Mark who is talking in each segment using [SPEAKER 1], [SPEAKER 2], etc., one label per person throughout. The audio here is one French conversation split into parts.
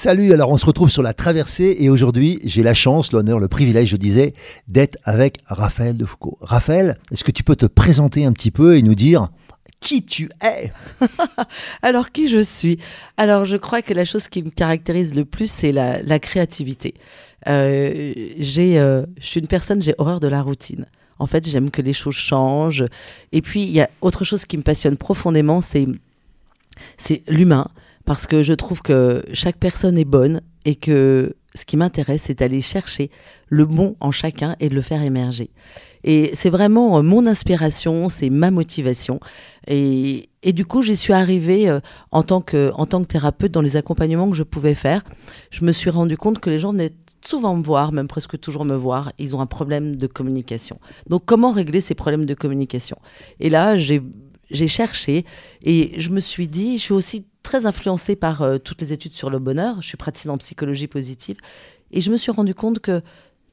[SPEAKER 1] Salut, alors on se retrouve sur la traversée et aujourd'hui j'ai la chance, l'honneur, le privilège, je disais, d'être avec Raphaël de Foucault. Raphaël, est-ce que tu peux te présenter un petit peu et nous dire qui tu es
[SPEAKER 2] Alors qui je suis? Alors je crois que la chose qui me caractérise le plus, c'est la, créativité. Euh, j'ai, euh, je suis une personne, j'ai horreur de la routine. En fait, j'aime que les choses changent. Et puis, il y a autre chose qui me passionne profondément, c'est, c'est l'humain parce que je trouve que chaque personne est bonne et que ce qui m'intéresse, c'est d'aller chercher le bon en chacun et de le faire émerger. Et c'est vraiment euh, mon inspiration, c'est ma motivation. Et, du coup, j'y suis arrivée euh, en, tant que, en tant que thérapeute dans les accompagnements que je pouvais faire. Je me suis rendu compte que les gens venaient souvent me voir, même presque toujours me voir, ils ont un problème de communication. Donc comment régler ces problèmes de communication? Et là, j'ai cherché et je me suis dit, je suis aussi très influencée par euh, toutes les études sur le bonheur. Je suis praticienne en psychologie positive. Et je me suis rendu compte que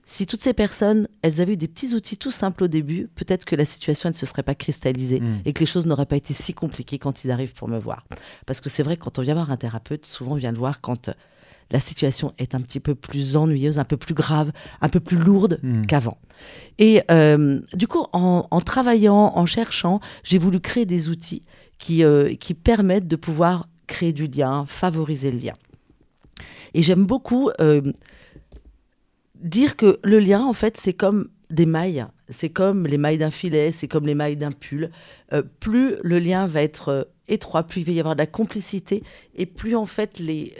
[SPEAKER 2] si toutes ces personnes, elles avaient eu des petits outils tout simples au début, peut-être que la situation ne se serait pas cristallisée hmm. et que les choses n'auraient pas été si compliquées quand ils arrivent pour me voir. Parce que c'est vrai, quand on vient voir un thérapeute, souvent on vient le voir quand euh, la situation est un petit peu plus ennuyeuse, un peu plus grave, un peu plus lourde hmm. qu'avant. Et euh, du coup, en, travaillant, en cherchant, j'ai voulu créer des outils qui, qui permettent de pouvoir créer du lien, favoriser le lien. Et j'aime beaucoup euh, dire que le lien, en fait, c'est comme des mailles. C'est comme les mailles d'un filet, c'est comme les mailles d'un pull. Euh, plus le lien va être euh, étroit, plus il va y avoir de la complicité, et plus en fait les,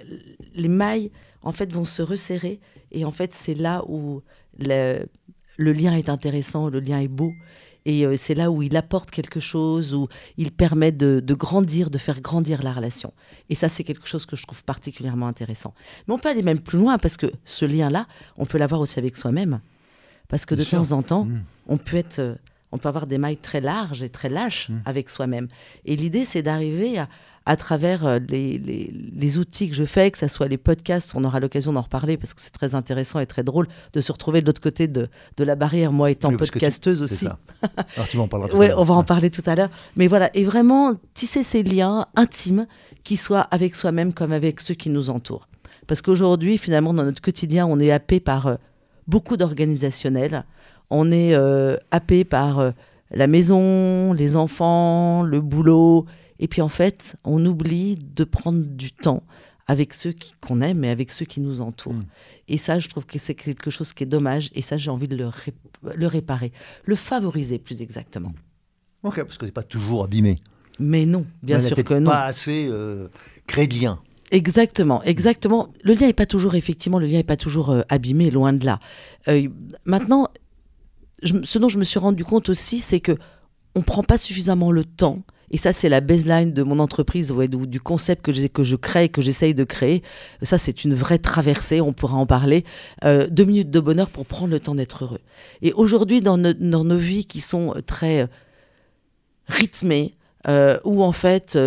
[SPEAKER 2] les mailles en fait vont se resserrer. Et en fait, c'est là où le, le lien est intéressant, le lien est beau. Et euh, c'est là où il apporte quelque chose, où il permet de, grandir, de faire grandir la relation. Et ça, c'est quelque chose que je trouve particulièrement intéressant. Mais on peut aller même plus loin, parce que ce lien-là, on peut l'avoir aussi avec soi-même. Parce que de temps en temps, mmh. on peut être... On peut avoir des mailles très larges et très lâches mmh. avec soi-même. Et l'idée, c'est d'arriver à, à travers euh, les, outils que je fais, que ce soit les podcasts, on aura l'occasion d'en reparler parce que c'est très intéressant et très drôle de se retrouver de l'autre côté de, la barrière, moi étant podcasteuse aussi. Ça.
[SPEAKER 1] Alors tu vas en parler
[SPEAKER 2] Oui, on va en parler tout à l'heure. Mais voilà, et vraiment tisser ces liens intimes qui soient avec soi-même comme avec ceux qui nous entourent. Parce qu'aujourd'hui, finalement, dans notre quotidien, on est happé par euh, beaucoup d'organisationnels. On est euh, happé par la maison, les enfants, le boulot, et puis en fait, on oublie de prendre du temps avec ceux qu'on aime et avec ceux qui nous entourent. Mm. Et ça, je trouve que c'est quelque chose qui est dommage. Et ça, j'ai envie de le, le, réparer, le favoriser plus exactement.
[SPEAKER 1] Ok, parce que n'est pas toujours abîmé.
[SPEAKER 2] Mais non, bien sûr que non.
[SPEAKER 1] Pas assez euh, créé de lien.
[SPEAKER 2] Exactement, exactement. Le lien n'est pas toujours, effectivement, le lien n'est pas toujours euh, abîmé, loin de là. Euh, maintenant, ce dont je me suis rendu compte aussi, c'est que on prend pas suffisamment le temps et ça, c'est la baseline de mon entreprise, ou du concept que que je crée, que j'essaye de créer. Ça, c'est une vraie traversée, on pourra en parler. Euh, deux minutes de bonheur pour prendre le temps d'être heureux. Et aujourd'hui, dans, nos vies qui sont euh, très euh, où en fait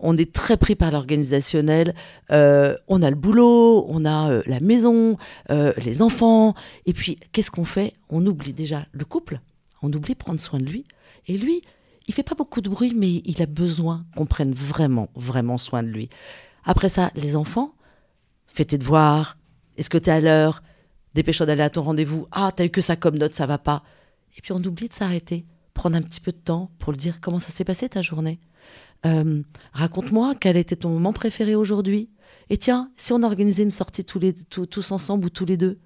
[SPEAKER 2] on est très pris par l'organisationnel, on a le boulot, on a la maison, les enfants, et puis qu'est-ce qu'on fait? On oublie déjà le couple, on oublie prendre soin de lui, et lui, il fait pas beaucoup de bruit, mais il a besoin qu'on prenne vraiment, vraiment soin de lui. Après ça, les enfants, fais tes devoirs, est-ce que tu es à l'heure? Dépêche-toi d'aller à ton rendez-vous. Ah, t'as eu que ça comme note, ça va pas. Et puis on oublie de s'arrêter, prendre un petit peu de temps pour le dire comment ça s'est passé ta journée. Euh, raconte-moi quel était ton moment préféré aujourd'hui. Et tiens, si on organisait une sortie tous, les, tous ensemble ou tous les deux.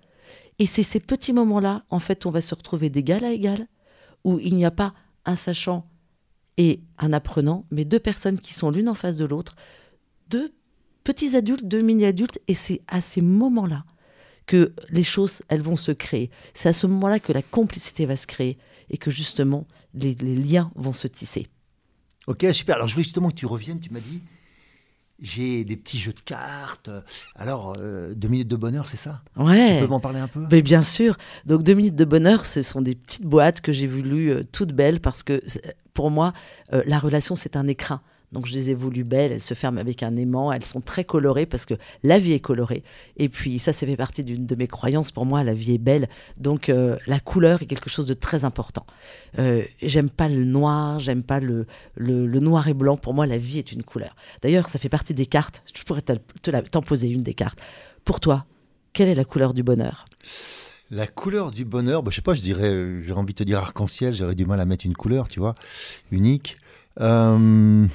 [SPEAKER 2] Et c'est ces petits moments-là, en fait, on va se retrouver d'égal à égal, où il n'y a pas un sachant et un apprenant, mais deux personnes qui sont l'une en face de l'autre, deux petits adultes, deux mini-adultes, et c'est à ces moments-là que les choses, elles vont se créer. C'est à ce moment-là que la complicité va se créer et que justement, les, liens vont se tisser.
[SPEAKER 1] Ok, super. Alors, je veux justement que tu reviennes. Tu m'as dit, j'ai des petits jeux de cartes. Alors, euh, deux minutes de bonheur, c'est ça?
[SPEAKER 2] Ouais.
[SPEAKER 1] Tu peux m'en parler un peu?
[SPEAKER 2] Mais Bien sûr. Donc, deux minutes de bonheur, ce sont des petites boîtes que j'ai voulu euh, toutes belles parce que pour moi, euh, la relation, c'est un écrin. Donc je les ai voulues belles, elles se ferment avec un aimant, elles sont très colorées parce que la vie est colorée. Et puis ça, ça fait partie d'une de mes croyances. Pour moi, la vie est belle. Donc euh, la couleur est quelque chose de très important. Euh, j'aime pas le noir, j'aime pas le, le, noir et blanc. Pour moi, la vie est une couleur. D'ailleurs, ça fait partie des cartes. Je pourrais t'en poser une des cartes. Pour toi, quelle est la couleur du bonheur?
[SPEAKER 1] La couleur du bonheur, bah, je sais pas, je dirais, j'ai envie de te dire arc-en-ciel, j'aurais du mal à mettre une couleur, tu vois, unique. Euh,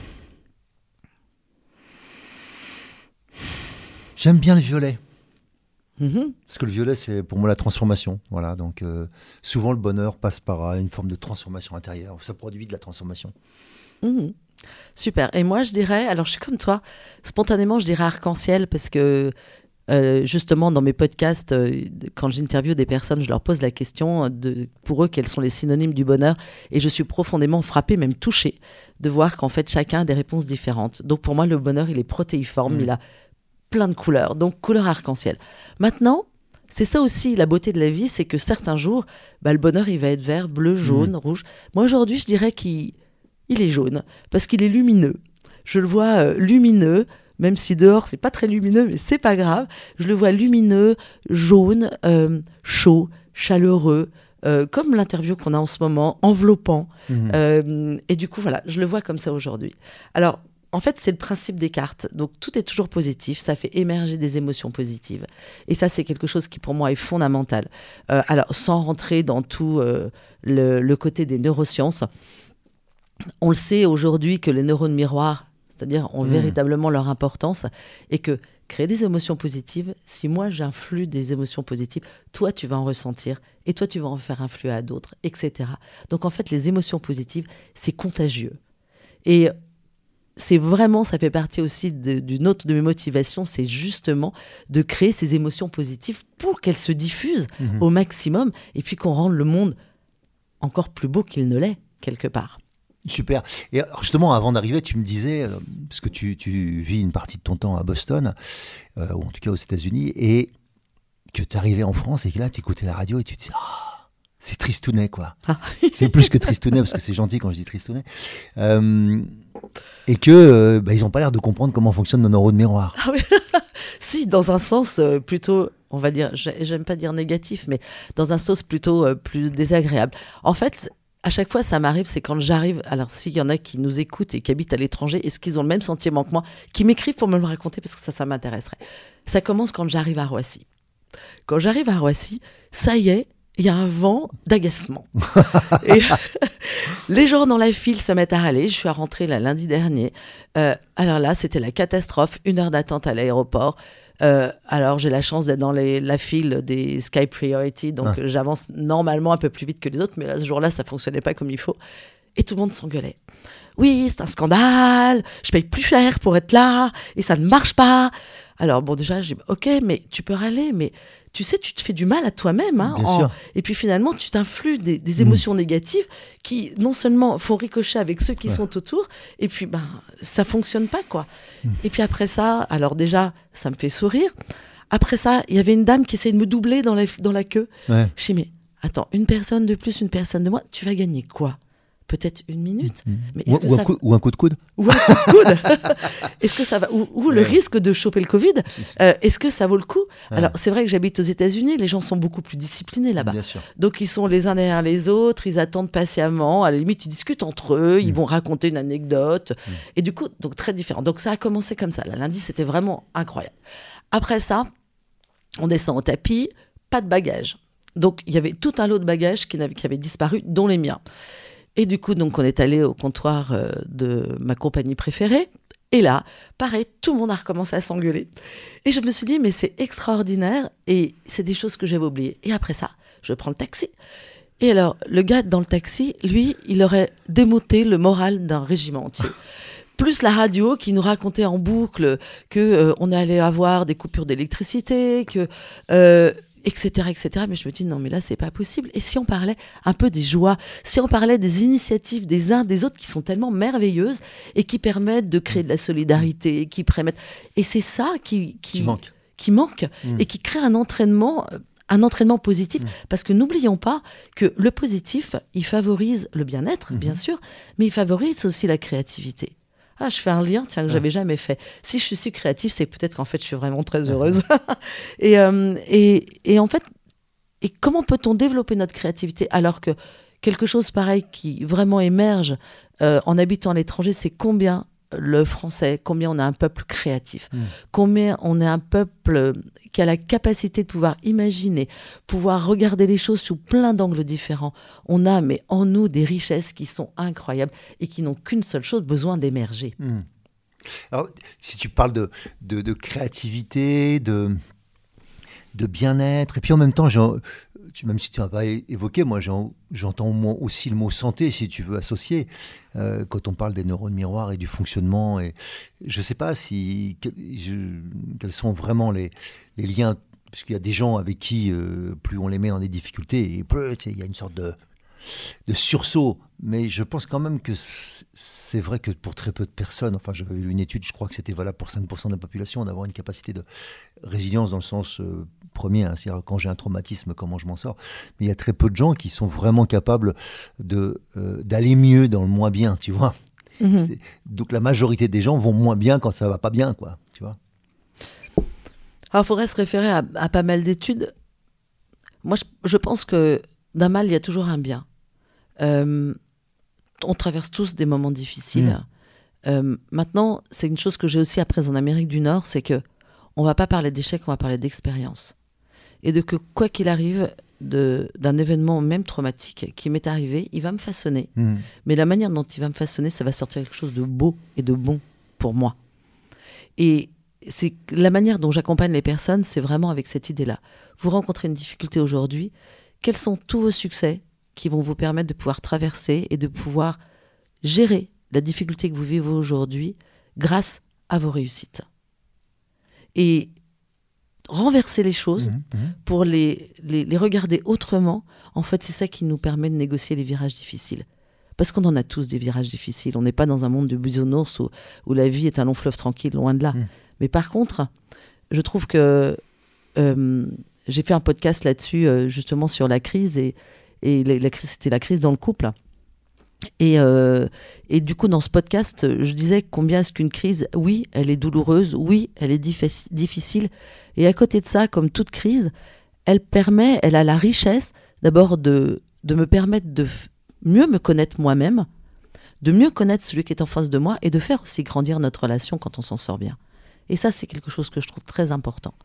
[SPEAKER 1] J'aime bien le violet. Mm-hmm. Parce que le violet, c'est pour moi la transformation. Voilà, donc euh, souvent le bonheur passe par euh, une forme de transformation intérieure. Ça produit de la transformation.
[SPEAKER 2] Mm-hmm. Super. Et moi, je dirais, alors je suis comme toi, spontanément, je dirais arc-en-ciel parce que euh, justement, dans mes podcasts, quand j'interviewe des personnes, je leur pose la question de, pour eux, quels sont les synonymes du bonheur. Et je suis profondément frappée, même touchée, de voir qu'en fait, chacun a des réponses différentes. Donc pour moi, le bonheur, il est protéiforme. Il a plein de couleurs, donc couleur arc-en-ciel. Maintenant, c'est ça aussi la beauté de la vie, c'est que certains jours, bah, le bonheur, il va être vert, bleu, jaune, mmh. rouge. Moi, aujourd'hui, je dirais qu'il il est jaune, parce qu'il est lumineux. Je le vois euh, lumineux, même si dehors, c'est pas très lumineux, mais c'est pas grave. Je le vois lumineux, jaune, euh, chaud, chaleureux, euh, comme l'interview qu'on a en ce moment, enveloppant. Mmh. et du coup, voilà, je le vois comme ça aujourd'hui. Alors, en fait, c'est le principe des cartes. Donc, tout est toujours positif. Ça fait émerger des émotions positives. Et ça, c'est quelque chose qui, pour moi, est fondamental. Euh, alors, sans rentrer dans tout euh, le, côté des neurosciences, on le sait aujourd'hui que les neurones miroirs, c'est-à-dire, ont mmh. véritablement leur importance et que créer des émotions positives, si moi j'influe des émotions positives, toi tu vas en ressentir et toi tu vas en faire influer à d'autres, etc. Donc en fait, les émotions positives, c'est contagieux. Et c'est vraiment, ça fait partie aussi d'une autre de mes motivations, c'est justement de créer ces émotions positives pour qu'elles se diffusent mhm. au maximum et puis qu'on rende le monde encore plus beau qu'il ne l'est, quelque part.
[SPEAKER 1] Super. Et justement, avant d'arriver, tu me disais, euh, parce que tu, vis une partie de ton temps à Boston, euh, ou en tout cas aux États-Unis, et que tu arrivais en France et que là, tu écoutais la radio et tu te disais, ah, c'est tristounet, quoi. Ah. c'est plus que tristounet, parce que c'est gentil quand je dis tristounet. Euh, et que euh, bah, ils n'ont pas l'air de comprendre comment fonctionnent nos neurones miroirs. Ah
[SPEAKER 2] si, dans un sens euh, plutôt, on va dire, j'aime pas dire négatif, mais dans un sens plutôt euh, plus désagréable. En fait, à chaque fois, ça m'arrive, c'est quand j'arrive. Alors, s'il y en a qui nous écoutent et qui habitent à l'étranger, est-ce qu'ils ont le même sentiment que moi, qui m'écrivent pour me le raconter parce que ça, ça m'intéresserait. Ça commence quand j'arrive à Roissy. Quand j'arrive à Roissy, ça y est, il y a un vent d'agacement. et les gens dans la file se mettent à râler. Je suis à rentrer là, lundi dernier. Euh, alors là, c'était la catastrophe. Une heure d'attente à l'aéroport. Euh, alors j'ai la chance d'être dans la file des Sky Priority, donc ah. j'avance normalement un peu plus vite que les autres, mais là, ce jour-là, ça fonctionnait pas comme il faut. Et tout le monde s'engueulait. Oui, c'est un scandale, je paye plus cher pour être là, et ça ne marche pas. Alors bon, déjà, j'ai ok, mais tu peux râler, mais tu sais, tu te fais du mal à toi-même. Hein, Et puis finalement, tu t'influes des, mm. émotions négatives qui, non seulement font ricocher avec ceux qui sont autour, et puis ben, ça fonctionne pas, quoi. Mm. Et puis après ça, alors déjà, ça me fait sourire. Après ça, il y avait une dame qui essayait de me doubler dans la, dans la queue. Je dis, mais attends, une personne de plus, une personne de moins, tu vas gagner quoi? Peut-être une minute.
[SPEAKER 1] Mm. Mais ou, un coup, ou, un coup, de coude.
[SPEAKER 2] Ou un coup de coude. est-ce que ça va Ou, le risque de choper le Covid. Euh, est-ce que ça vaut le coup? Alors, c'est vrai que j'habite aux États-Unis, les gens sont beaucoup plus disciplinés là-bas. Donc, ils sont les uns derrière les autres, ils attendent patiemment. À la limite, ils discutent entre eux, ils mm. vont raconter une anecdote. Mm. Et du coup, donc très différent. Donc, ça a commencé comme ça. La lundi, c'était vraiment incroyable. Après ça, on descend au tapis, pas de bagages. Donc, il y avait tout un lot de bagages qui, qui avaient disparu, dont les miens. Et du coup, donc, on est allé au comptoir euh, de ma compagnie préférée. Et là, pareil, tout le monde a recommencé à s'engueuler. Et je me suis dit, mais c'est extraordinaire. Et c'est des choses que j'avais oubliées. Et après ça, je prends le taxi. Et alors, le gars dans le taxi, lui, il aurait démoté le moral d'un régiment entier. Plus la radio qui nous racontait en boucle que euh, on allait avoir des coupures d'électricité, que euh, etc., etc. Mais je me dis, non, mais là, c'est pas possible. Et si on parlait un peu des joies, si on parlait des initiatives des uns des autres qui sont tellement merveilleuses et qui permettent de créer de la solidarité, qui permettent. Et c'est ça qui,
[SPEAKER 1] qui, manque.
[SPEAKER 2] Qui manque
[SPEAKER 1] Mm.
[SPEAKER 2] et qui crée un entraînement. Un entraînement positif,
[SPEAKER 1] Mm.
[SPEAKER 2] parce que n'oublions pas que le positif, il favorise le bien-être,
[SPEAKER 1] Mhm.
[SPEAKER 2] bien sûr, mais il favorise aussi la créativité. Ah, je fais un lien, tiens, que j'avais jamais fait. Si je suis si créative, c'est peut-être qu'en fait, je suis vraiment très heureuse. et, euh, et, et en fait, et comment peut-on développer notre créativité alors que quelque chose pareil qui vraiment émerge euh, en habitant à l'étranger, c'est combien le français, combien on a un peuple créatif,
[SPEAKER 1] Mm.
[SPEAKER 2] combien on est un peuple qui a la capacité de pouvoir imaginer, pouvoir regarder les choses sous plein d'angles différents. On a, mais en nous, des richesses qui sont incroyables et qui n'ont qu'une seule chose, besoin d'émerger.
[SPEAKER 1] Hmm. Alors, si tu parles de, de, de créativité, de, de bien-être, et puis en même temps, j'en- même si tu n'as pas évoqué, moi j'en- j'entends aussi le mot santé, si tu veux associer, euh, quand on parle des neurones miroirs et du fonctionnement. Je ne sais pas si, quels sont vraiment les, liens, puisqu'il y a des gens avec qui, euh, plus on les met dans des il y a une sorte de, sursaut. Mais je pense quand même que c'est vrai que pour très peu de personnes, enfin j'avais lu une étude, je crois que c'était valable pour 5% de la population, d'avoir une capacité de résilience dans le sens euh, premier, hein, c'est-à-dire quand j'ai un traumatisme, comment je m'en sors. Mais il y a très peu de gens qui sont vraiment capables de, euh, d'aller mieux dans le moins bien, tu vois.
[SPEAKER 2] Mhm.
[SPEAKER 1] Donc la majorité des gens vont moins bien quand ça va pas bien, quoi, tu vois.
[SPEAKER 2] Alors, il faudrait se référer à, à pas mal d'études. Moi, je, je pense que d'un mal, il y a toujours un bien. Euh, on traverse tous des moments difficiles.
[SPEAKER 1] Mm.
[SPEAKER 2] Euh, maintenant, c'est une chose que j'ai aussi apprise en Amérique du Nord, c'est que on va pas parler d'échec, on va parler d'expérience. Et de que quoi qu'il arrive d'un événement même traumatique qui m'est arrivé, il va me façonner.
[SPEAKER 1] Hmm.
[SPEAKER 2] Mais la manière dont il va me façonner, ça va sortir quelque chose de beau et de bon pour moi. Et c'est la manière dont j'accompagne les personnes, c'est vraiment avec cette idée-là. Vous rencontrez une difficulté aujourd'hui, quels sont tous vos succès qui vont vous permettre de pouvoir traverser et de pouvoir gérer la difficulté que vous vivez aujourd'hui grâce à vos réussites? Et renverser les choses
[SPEAKER 1] Mhm, mhm.
[SPEAKER 2] pour les, les, les regarder autrement, en fait, c'est ça qui nous permet de négocier les virages difficiles. Parce qu'on en a tous des virages difficiles. On n'est pas dans un monde de bisounours où, où la vie est un long fleuve tranquille, loin de là.
[SPEAKER 1] Mm.
[SPEAKER 2] Mais par contre, je trouve que euh, j'ai fait un podcast là-dessus, euh, justement sur la crise, et, et la, la crise, c'était la crise dans le couple. Et, euh, et du coup, dans ce podcast, je disais combien est-ce qu'une crise, oui, elle est douloureuse, oui, elle est diffici- difficile. Et à côté de ça, comme toute crise, elle permet, elle a la richesse d'abord de, de me permettre de mieux me connaître moi-même, de mieux connaître celui qui est en face de moi et de faire aussi grandir notre relation quand on s'en sort bien. Et ça, c'est quelque chose que je trouve très important.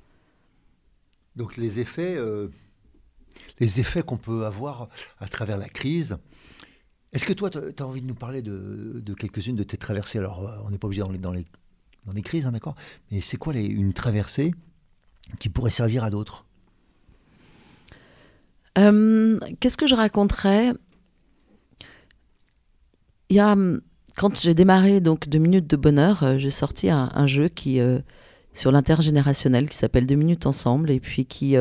[SPEAKER 1] Donc les effets, euh, les effets qu'on peut avoir à travers la crise. Est-ce que toi, tu as envie de nous parler de, quelques-unes de tes traversées? Alors, euh, on n'est pas obligé dans les, dans les, dans les crises, hein, d'accord? Mais c'est quoi une traversée qui pourrait servir à d'autres?
[SPEAKER 2] Euh, Qu'est-ce que je raconterais? Il hum, quand j'ai démarré donc Deux minutes de bonheur, euh, j'ai sorti un, jeu qui sur l'intergénérationnel qui s'appelle Deux minutes ensemble et puis qui,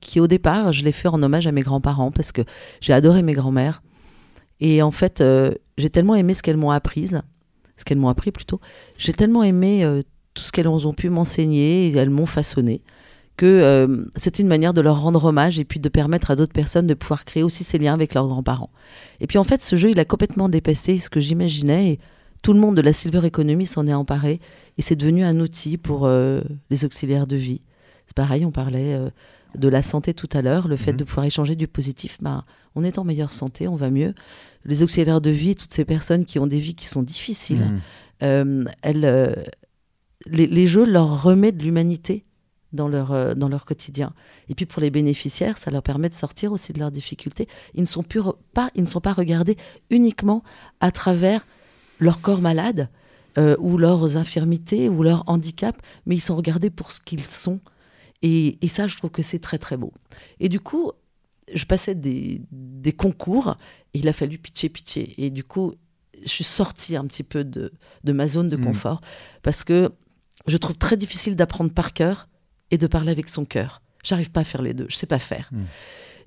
[SPEAKER 2] qui au départ, je l'ai fait en hommage à mes grands-parents parce que j'ai adoré mes grands-mères et en fait, euh, j'ai tellement aimé ce qu'elles m'ont apprise, ce qu'elles m'ont appris plutôt. J'ai tellement aimé euh, tout ce qu'elles ont pu m'enseigner et elles m'ont façonné que euh, c'est une manière de leur rendre hommage et puis de permettre à d'autres personnes de pouvoir créer aussi ces liens avec leurs grands-parents. Et puis en fait, ce jeu, il a complètement dépassé ce que j'imaginais et tout le monde de la silver economy s'en est emparé et c'est devenu un outil pour les auxiliaires de vie. C'est pareil, on parlait de la santé tout à l'heure, le fait
[SPEAKER 1] Mhm.
[SPEAKER 2] de pouvoir échanger du positif, ben, on est en meilleure santé, on va mieux. Les auxiliaires de vie, toutes ces personnes qui ont des vies qui sont difficiles,
[SPEAKER 1] Mhm.
[SPEAKER 2] euh, elles, euh, les, les jeux leur remettent de l'humanité dans leur, euh, dans leur quotidien. Et puis pour les bénéficiaires, ça leur permet de sortir aussi de leurs difficultés. Ils ne sont, plus pas, ils ne sont pas regardés uniquement à travers leur corps malade ou leurs infirmités ou leur handicap, mais ils sont regardés pour ce qu'ils sont. Et, et, ça, je trouve que c'est très très beau. Et du coup, je passais des, des concours et il a fallu pitcher, pitcher. Et du coup, je suis sortie un petit peu de, de ma zone de mmh. confort parce que je trouve très difficile d'apprendre par cœur et de parler avec son cœur. J'arrive pas à faire les deux, je sais pas faire. Hmm.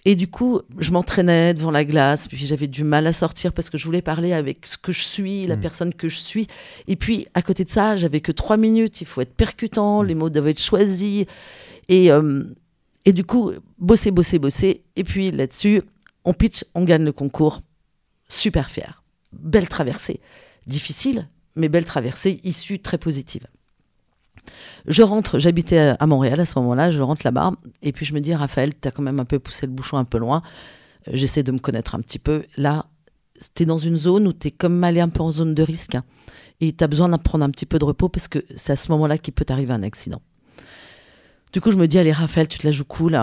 [SPEAKER 2] Et du coup, je m'entraînais devant la glace, puis j'avais du mal à sortir parce que je voulais parler avec ce que je suis, la hmm. personne que je suis. Et puis, à côté de ça, j'avais que trois minutes, il faut être percutant, les mots doivent être choisis. Et, euh, et du coup, bosser, bosser, bosser. Et puis là-dessus, on pitch, on gagne le concours. Super fier. Belle traversée. Difficile, mais belle traversée, issue très positive. Je rentre, j'habitais à Montréal à ce moment-là, je rentre là-bas, et puis je me dis, Raphaël, tu as quand même un peu poussé le bouchon un peu loin. J'essaie de me connaître un petit peu. Là, tu es dans une zone où tu es comme allé un peu en zone de risque, et tu as besoin d'en prendre un petit peu de repos, parce que c'est à ce moment-là qu'il peut t'arriver un accident. Du coup, je me dis, allez, Raphaël, tu te la joues cool,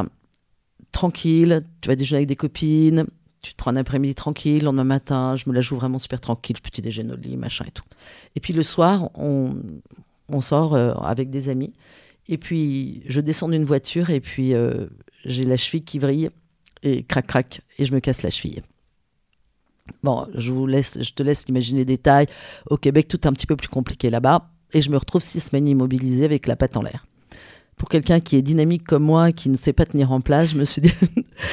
[SPEAKER 2] tranquille, tu vas déjeuner avec des copines, tu te prends un après-midi tranquille, le lendemain matin, je me la joue vraiment super tranquille, petit déjeuner au lit, machin et tout. Et puis le soir, on, sort euh, avec des amis. Et puis, je descends d'une voiture et puis euh, j'ai la cheville qui vrille et crac crac et je me casse la cheville. Bon, je vous laisse, te laisse imaginer les détails. Au Québec, tout est un petit peu plus compliqué là-bas et je me retrouve six semaines immobilisée avec la patte en l'air pour quelqu'un qui est dynamique comme moi, qui ne sait pas tenir en place, je me suis dit.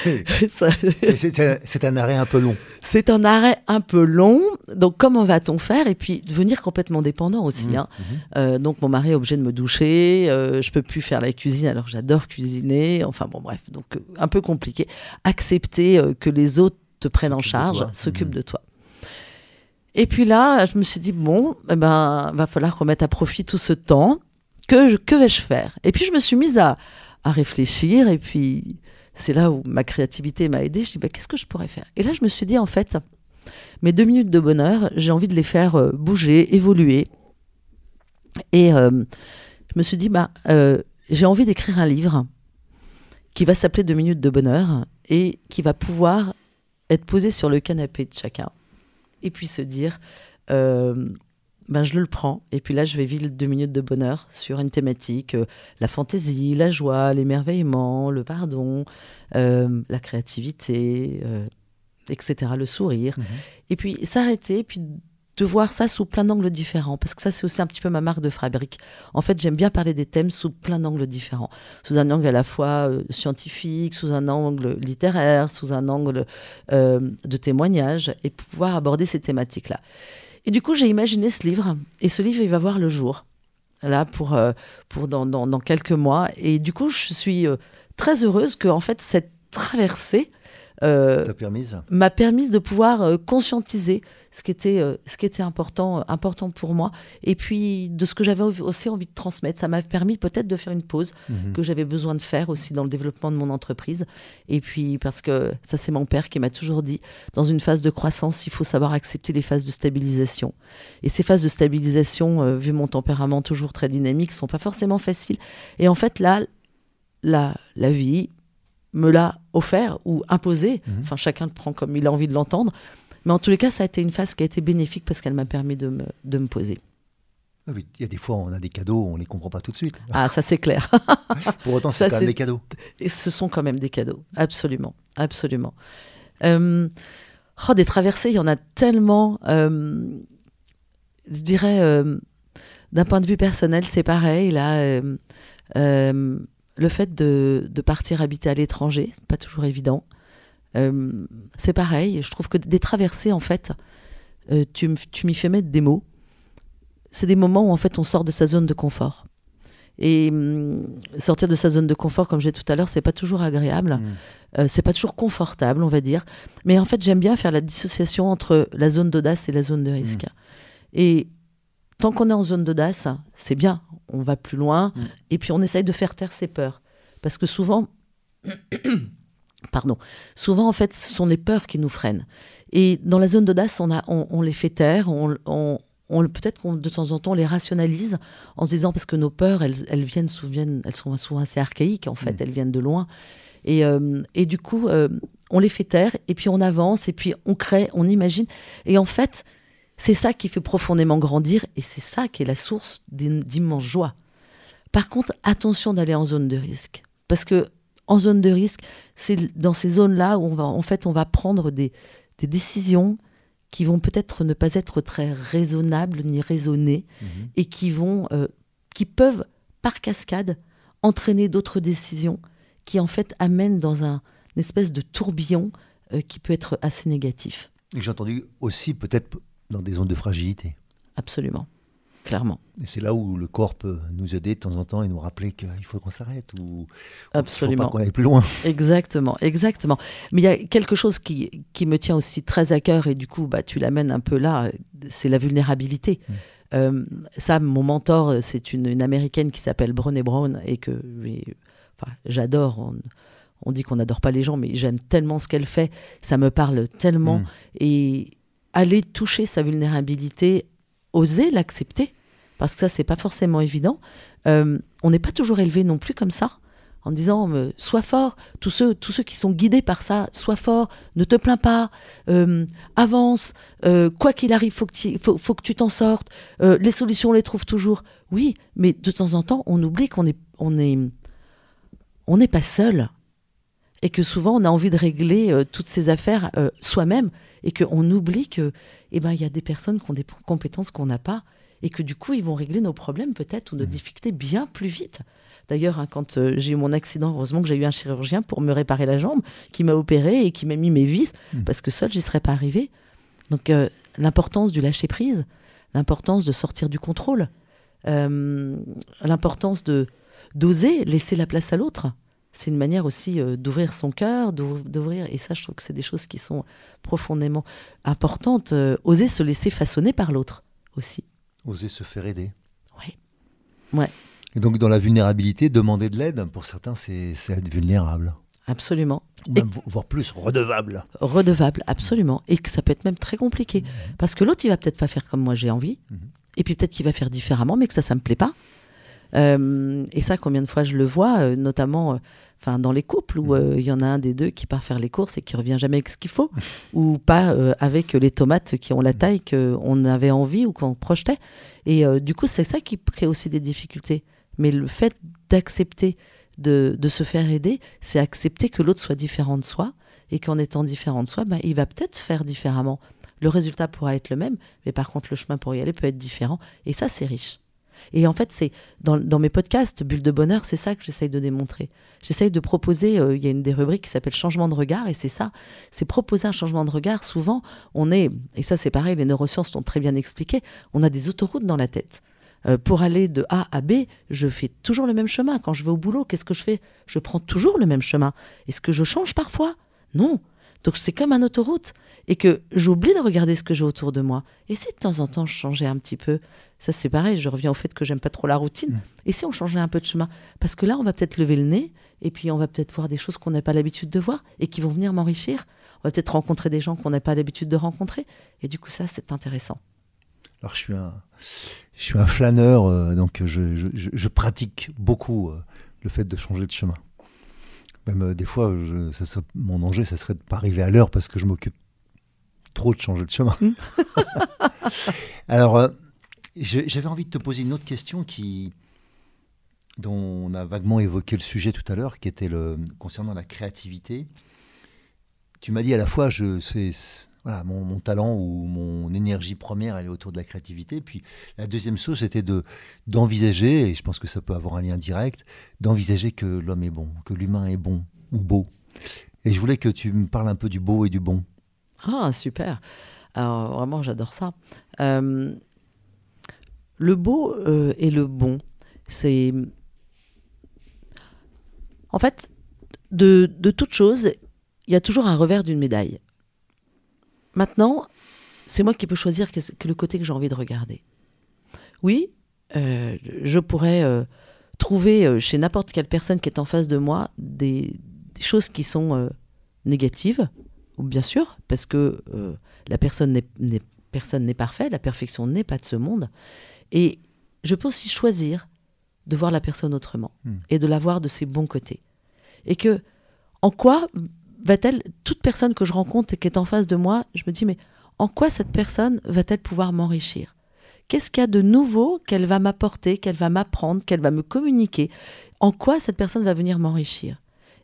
[SPEAKER 1] c'est un arrêt un peu long.
[SPEAKER 2] C'est un arrêt un peu long. Donc, comment va-t-on faire? Et puis, devenir complètement dépendant aussi. Mmh, hein. Mmh. Euh, donc, mon mari est obligé de me doucher. Euh, je peux plus faire la cuisine alors j'adore cuisiner. Enfin, bon, bref. Donc, euh, un peu compliqué. Accepter euh, que les autres te prennent en charge, s'occupent mmh. de toi. Et puis là, je me suis dit, bon, eh ben, va falloir qu'on mette à profit tout ce temps que, vais-je faire? Et puis je me suis mise à, réfléchir et puis c'est là où ma créativité m'a aidée. Je dis, bah, qu'est-ce que je pourrais faire? Et là, je me suis dit, en fait, mes deux minutes de bonheur, j'ai envie de les faire euh, bouger, évoluer. Et euh, je me suis dit, bah, euh, j'ai envie d'écrire un livre qui va s'appeler Deux minutes de bonheur et qui va pouvoir être posé sur le canapé de chacun. Et puis se dire, ben, je le prends. Et puis là, je vais vivre deux minutes de bonheur sur une thématique, euh, la fantaisie, la joie, l'émerveillement, le pardon, euh, la créativité, euh, etc., le sourire. Mhm. Et puis s'arrêter, puis de voir ça sous plein d'angles différents, parce que ça, c'est aussi un petit peu ma marque de fabrique. En fait, j'aime bien parler des thèmes sous plein d'angles différents, sous un angle à la fois scientifique, sous un angle littéraire, sous un angle de témoignage, et pouvoir aborder ces thématiques-là. Et du coup, j'ai imaginé ce livre. Et ce livre, il va voir le jour, là, pour, euh, pour dans, dans, quelques mois. Et du coup, je suis euh, très heureuse que, en fait, cette traversée
[SPEAKER 1] euh,
[SPEAKER 2] m'a permis de pouvoir conscientiser ce qui était, euh, ce qui était important, important pour moi, et puis de ce que j'avais aussi envie de transmettre. Ça m'a permis peut-être de faire une pause mhm. que j'avais besoin de faire aussi dans le développement de mon entreprise. Et puis parce que ça, c'est mon père qui m'a toujours dit, dans une phase de croissance, il faut savoir accepter les phases de stabilisation. Et ces phases de stabilisation, vu mon tempérament toujours très dynamique, sont pas forcément faciles. Et en fait, là, la, la vie, me l'a offert ou imposé. Mhm. Enfin, chacun le prend comme il a envie de l'entendre. Mais en tous les cas, ça a été une phase qui a été bénéfique parce qu'elle m'a permis de me, de me poser.
[SPEAKER 1] Ah il y a des fois, on a des cadeaux, on ne les comprend pas tout de suite.
[SPEAKER 2] Ah, ça c'est clair.
[SPEAKER 1] Pour autant, c'est quand même des cadeaux.
[SPEAKER 2] Et ce sont quand même des cadeaux, absolument, absolument. Euh, oh, des traversées, il y en a tellement. Euh, je dirais, euh, d'un point de vue personnel, c'est pareil. Là, le fait de, partir habiter à l'étranger, c'est pas toujours évident. Euh, c'est pareil, je trouve que des traversées, en fait, euh, tu, m'y fais mettre des mots. C'est des moments où, en fait, on sort de sa zone de confort. Et hum, sortir de sa zone de confort, comme j'ai tout à l'heure, c'est pas toujours agréable, mmh. euh, c'est pas toujours confortable, on va dire. Mais en fait, j'aime bien faire la dissociation entre la zone d'audace et la zone de risque. Mmh. Et tant qu'on est en zone d'audace, c'est bien, on va plus loin, mm. et puis on essaye de faire taire ses peurs. Parce que souvent, pardon, souvent en fait, ce sont les peurs qui nous freinent. Et dans la zone d'audace, on, a, on, les fait taire, on, on, peut-être qu'on de temps en temps on les rationalise en se disant parce que nos peurs, elles, elles viennent, souviennent, elles sont souvent assez archaïques en fait,
[SPEAKER 1] Mm.
[SPEAKER 2] elles viennent de loin. Et, euh, et du coup, euh, on les fait taire, et puis on avance, et puis on crée, on imagine. Et en fait, c'est ça qui fait profondément grandir, et c'est ça qui est la source d'im- d'immense joie. Par contre, attention d'aller en zone de risque, parce que en zone de risque, c'est dans ces zones-là où on va, en fait, on va prendre des, des décisions qui vont peut-être ne pas être très raisonnables ni raisonnées,
[SPEAKER 1] Mhm.
[SPEAKER 2] et qui vont, euh, qui peuvent par cascade entraîner d'autres décisions qui en fait amènent dans un une espèce de tourbillon euh, qui peut être assez négatif.
[SPEAKER 1] Et j'ai entendu aussi peut-être dans des zones de fragilité.
[SPEAKER 2] Absolument, clairement,
[SPEAKER 1] Et c'est là où le corps peut nous aider de temps en temps et nous rappeler qu'il faut qu'on s'arrête ou
[SPEAKER 2] absolument.
[SPEAKER 1] pas qu'on aille plus loin.
[SPEAKER 2] Exactement, exactement. Mais il y a quelque chose qui, qui me tient aussi très à cœur et du coup, bah, tu l'amènes un peu là, c'est la vulnérabilité.
[SPEAKER 1] Mm.
[SPEAKER 2] Euh, ça, mon mentor, c'est une, une américaine qui s'appelle Brené Brown et que enfin, j'adore. On, on dit qu'on n'adore pas les gens, mais j'aime tellement ce qu'elle fait, ça me parle tellement.
[SPEAKER 1] Mm.
[SPEAKER 2] Et aller toucher sa vulnérabilité, oser l'accepter, parce que ça, c'est pas forcément évident. Euh, on n'est pas toujours élevé non plus comme ça, en disant euh, sois fort. Tous ceux, tous ceux qui sont guidés par ça, sois fort, ne te plains pas, euh, avance, euh, quoi qu'il arrive, faut que tu, faut, que tu t'en sortes. Les solutions, on les trouve toujours. Oui, mais de temps en temps, on oublie qu'on est, on est, on n'est pas seul et que souvent on a envie de régler toutes ces affaires soi-même et qu'on oublie que eh ben il y a des personnes qui ont des compétences qu'on n'a pas et que du coup ils vont régler nos problèmes peut-être ou nos
[SPEAKER 1] Mhm.
[SPEAKER 2] difficultés bien plus vite. D'ailleurs, hein, quand euh, j'ai eu mon accident, heureusement que j'ai eu un chirurgien pour me réparer la jambe, qui m'a opéré et qui m'a mis mes vis,
[SPEAKER 1] Mhm.
[SPEAKER 2] parce que seul, j'y serais pas arrivé. Donc, euh, l'importance du lâcher prise, l'importance de sortir du contrôle, euh, l'importance de d'oser laisser la place à l'autre. C'est une manière aussi euh, d'ouvrir son cœur, d'ouvr- d'ouvrir. Et ça, je trouve que c'est des choses qui sont profondément importantes. euh, oser se laisser façonner par l'autre aussi.
[SPEAKER 1] Oser se faire aider.
[SPEAKER 2] Oui. Ouais.
[SPEAKER 1] Et donc dans la vulnérabilité, demander de l'aide, pour certains, c'est être vulnérable.
[SPEAKER 2] Absolument.
[SPEAKER 1] Ou même, voire plus, redevable.
[SPEAKER 2] redevable, absolument. Et que ça peut être même très compliqué. Parce que l'autre, il va peut-être pas faire comme moi j'ai envie.
[SPEAKER 1] Mhm.
[SPEAKER 2] Et puis peut-être qu'il va faire différemment, mais que ça, ça me plaît pas. Euh, et ça, combien de fois je le vois, euh, notamment euh, dans les couples où euh, il y en a un des deux qui part faire les courses et qui revient jamais avec ce qu'il faut, ou pas avec les tomates qui ont la taille qu'on avait envie ou qu'on projetait. Et du coup, c'est ça qui crée aussi des difficultés. Mais le fait d'accepter de, de se faire aider, c'est accepter que l'autre soit différent de soi et qu'en étant différent de soi, ben, il va peut-être faire différemment. Le résultat pourra être le même, mais par contre, le chemin pour y aller peut être différent. Et ça, c'est riche. Et en fait, c'est dans, mes podcasts, Bulle de bonheur, c'est ça que j'essaye de démontrer. J'essaye de proposer, euh, il y a une des rubriques qui s'appelle changement de regard, et c'est ça, c'est proposer un changement de regard. Souvent, on est, et ça c'est pareil, les neurosciences l'ont très bien expliqué, on a des autoroutes dans la tête. Euh, pour aller de A à B, je fais toujours le même chemin. Quand je vais au boulot, qu'est-ce que je fais? Je prends toujours le même chemin. Est-ce que je change parfois? Non. Donc c'est comme un autoroute. Et que j'oublie de regarder ce que j'ai autour de moi. Et si de temps en temps je changeais un petit peu Ça c'est pareil, je reviens au fait que j'aime pas trop la routine. Et si on changeait un peu de chemin? Parce que là, on va peut-être lever le nez, et puis on va peut-être voir des choses qu'on n'a pas l'habitude de voir, et qui vont venir m'enrichir. On va peut-être rencontrer des gens qu'on n'a pas l'habitude de rencontrer. Et du coup, ça, c'est intéressant.
[SPEAKER 1] Alors je suis un, je suis un flâneur, euh, donc je, je- pratique beaucoup euh, le fait de changer de chemin. Même euh, des fois, je- ça serait- mon danger, ça serait de pas arriver à l'heure parce que je m'occupe trop de changer de chemin.
[SPEAKER 2] Mm.
[SPEAKER 1] Alors, j'avais envie de te poser une autre question qui, dont on a vaguement évoqué le sujet tout à l'heure, qui était le, concernant la créativité. Tu m'as dit à la fois, je, voilà, mon, mon talent ou mon énergie première, elle est autour de la créativité. Puis la deuxième chose, c'était de, d'envisager, et je pense que ça peut avoir un lien direct, d'envisager que l'homme est bon, que l'humain est bon ou beau. Et je voulais que tu me parles un peu du beau et du bon.
[SPEAKER 2] Ah, super. Alors, vraiment, j'adore ça. Euh, le beau euh, et le bon, c'est. En fait, de, de toute chose, il y a toujours un revers d'une médaille. Maintenant, c'est moi qui peux choisir le côté que j'ai envie de regarder. Oui, euh, je pourrais euh, trouver chez n'importe quelle personne qui est en face de moi des, choses qui sont négatives, bien sûr, parce que la personne n'est- n'est personne n'est parfait, la perfection n'est pas de ce monde. Et je peux aussi choisir de voir la personne autrement
[SPEAKER 1] Hmm.
[SPEAKER 2] et de la voir de ses bons côtés. Et que, en quoi va-t-elle, toute personne que je rencontre et qui est en face de moi, je me dis, mais en quoi cette personne va-t-elle pouvoir m'enrichir? Qu'est-ce qu'il y a de nouveau qu'elle va m'apporter, qu'elle va m'apprendre, qu'elle va me communiquer? En quoi cette personne va venir m'enrichir?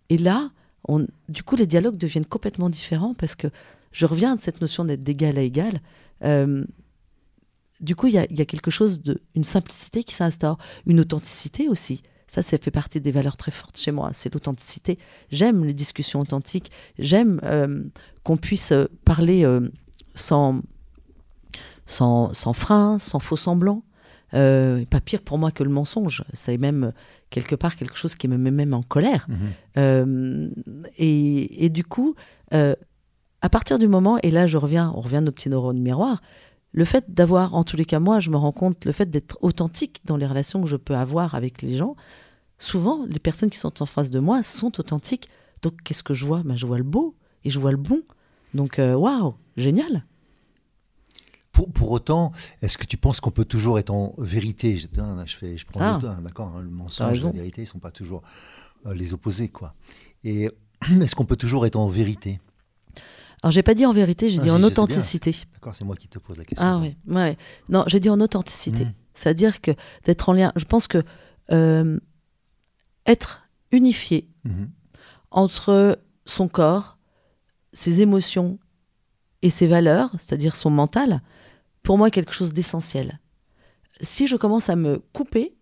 [SPEAKER 2] Et là, on, du coup, les dialogues deviennent complètement différents parce que je reviens de cette notion d'être d'égal à égal. Euh, du coup, il y, a- il y a quelque chose de, une simplicité qui s'instaure, une authenticité aussi. Ça, ça fait partie des valeurs très fortes chez moi. C'est l'authenticité. J'aime les discussions authentiques. J'aime euh, qu'on puisse euh, parler euh, sans, sans, sans frein, sans faux semblant. Euh, pas pire pour moi que le mensonge. C'est même quelque part quelque chose qui me met même en colère. Euh, et, et du coup, à partir du moment, et là je reviens, on revient à nos petits neurones miroirs, le fait d'avoir, en tous les cas moi, je me rends compte, le fait d'être authentique dans les relations que je peux avoir avec les gens, souvent les personnes qui sont en face de moi sont authentiques. Donc qu'est-ce que je vois? Ben, Je vois le beau et je vois le bon. Donc euh, waouh, génial.
[SPEAKER 1] Pour, pour autant, est-ce que tu penses qu'on peut toujours être en vérité? Je, hein, je, fais, je prends
[SPEAKER 2] Ah.
[SPEAKER 1] le temps, d'accord, hein, le mensonge et la vérité ne sont pas toujours euh, les opposés, quoi. Et est-ce qu'on peut toujours être en vérité?
[SPEAKER 2] Alors j'ai pas dit en vérité, j'ai
[SPEAKER 1] Ah,
[SPEAKER 2] dit en authenticité.
[SPEAKER 1] D'accord, c'est moi qui te pose la question.
[SPEAKER 2] Ah oui, ouais. Non, j'ai dit en authenticité.
[SPEAKER 1] Mhm.
[SPEAKER 2] C'est-à-dire que d'être en lien, je pense que euh, être unifié
[SPEAKER 1] Mhm.
[SPEAKER 2] entre son corps, ses émotions et ses valeurs, c'est-à-dire son mental, pour moi quelque chose d'essentiel. Si je commence à me couper,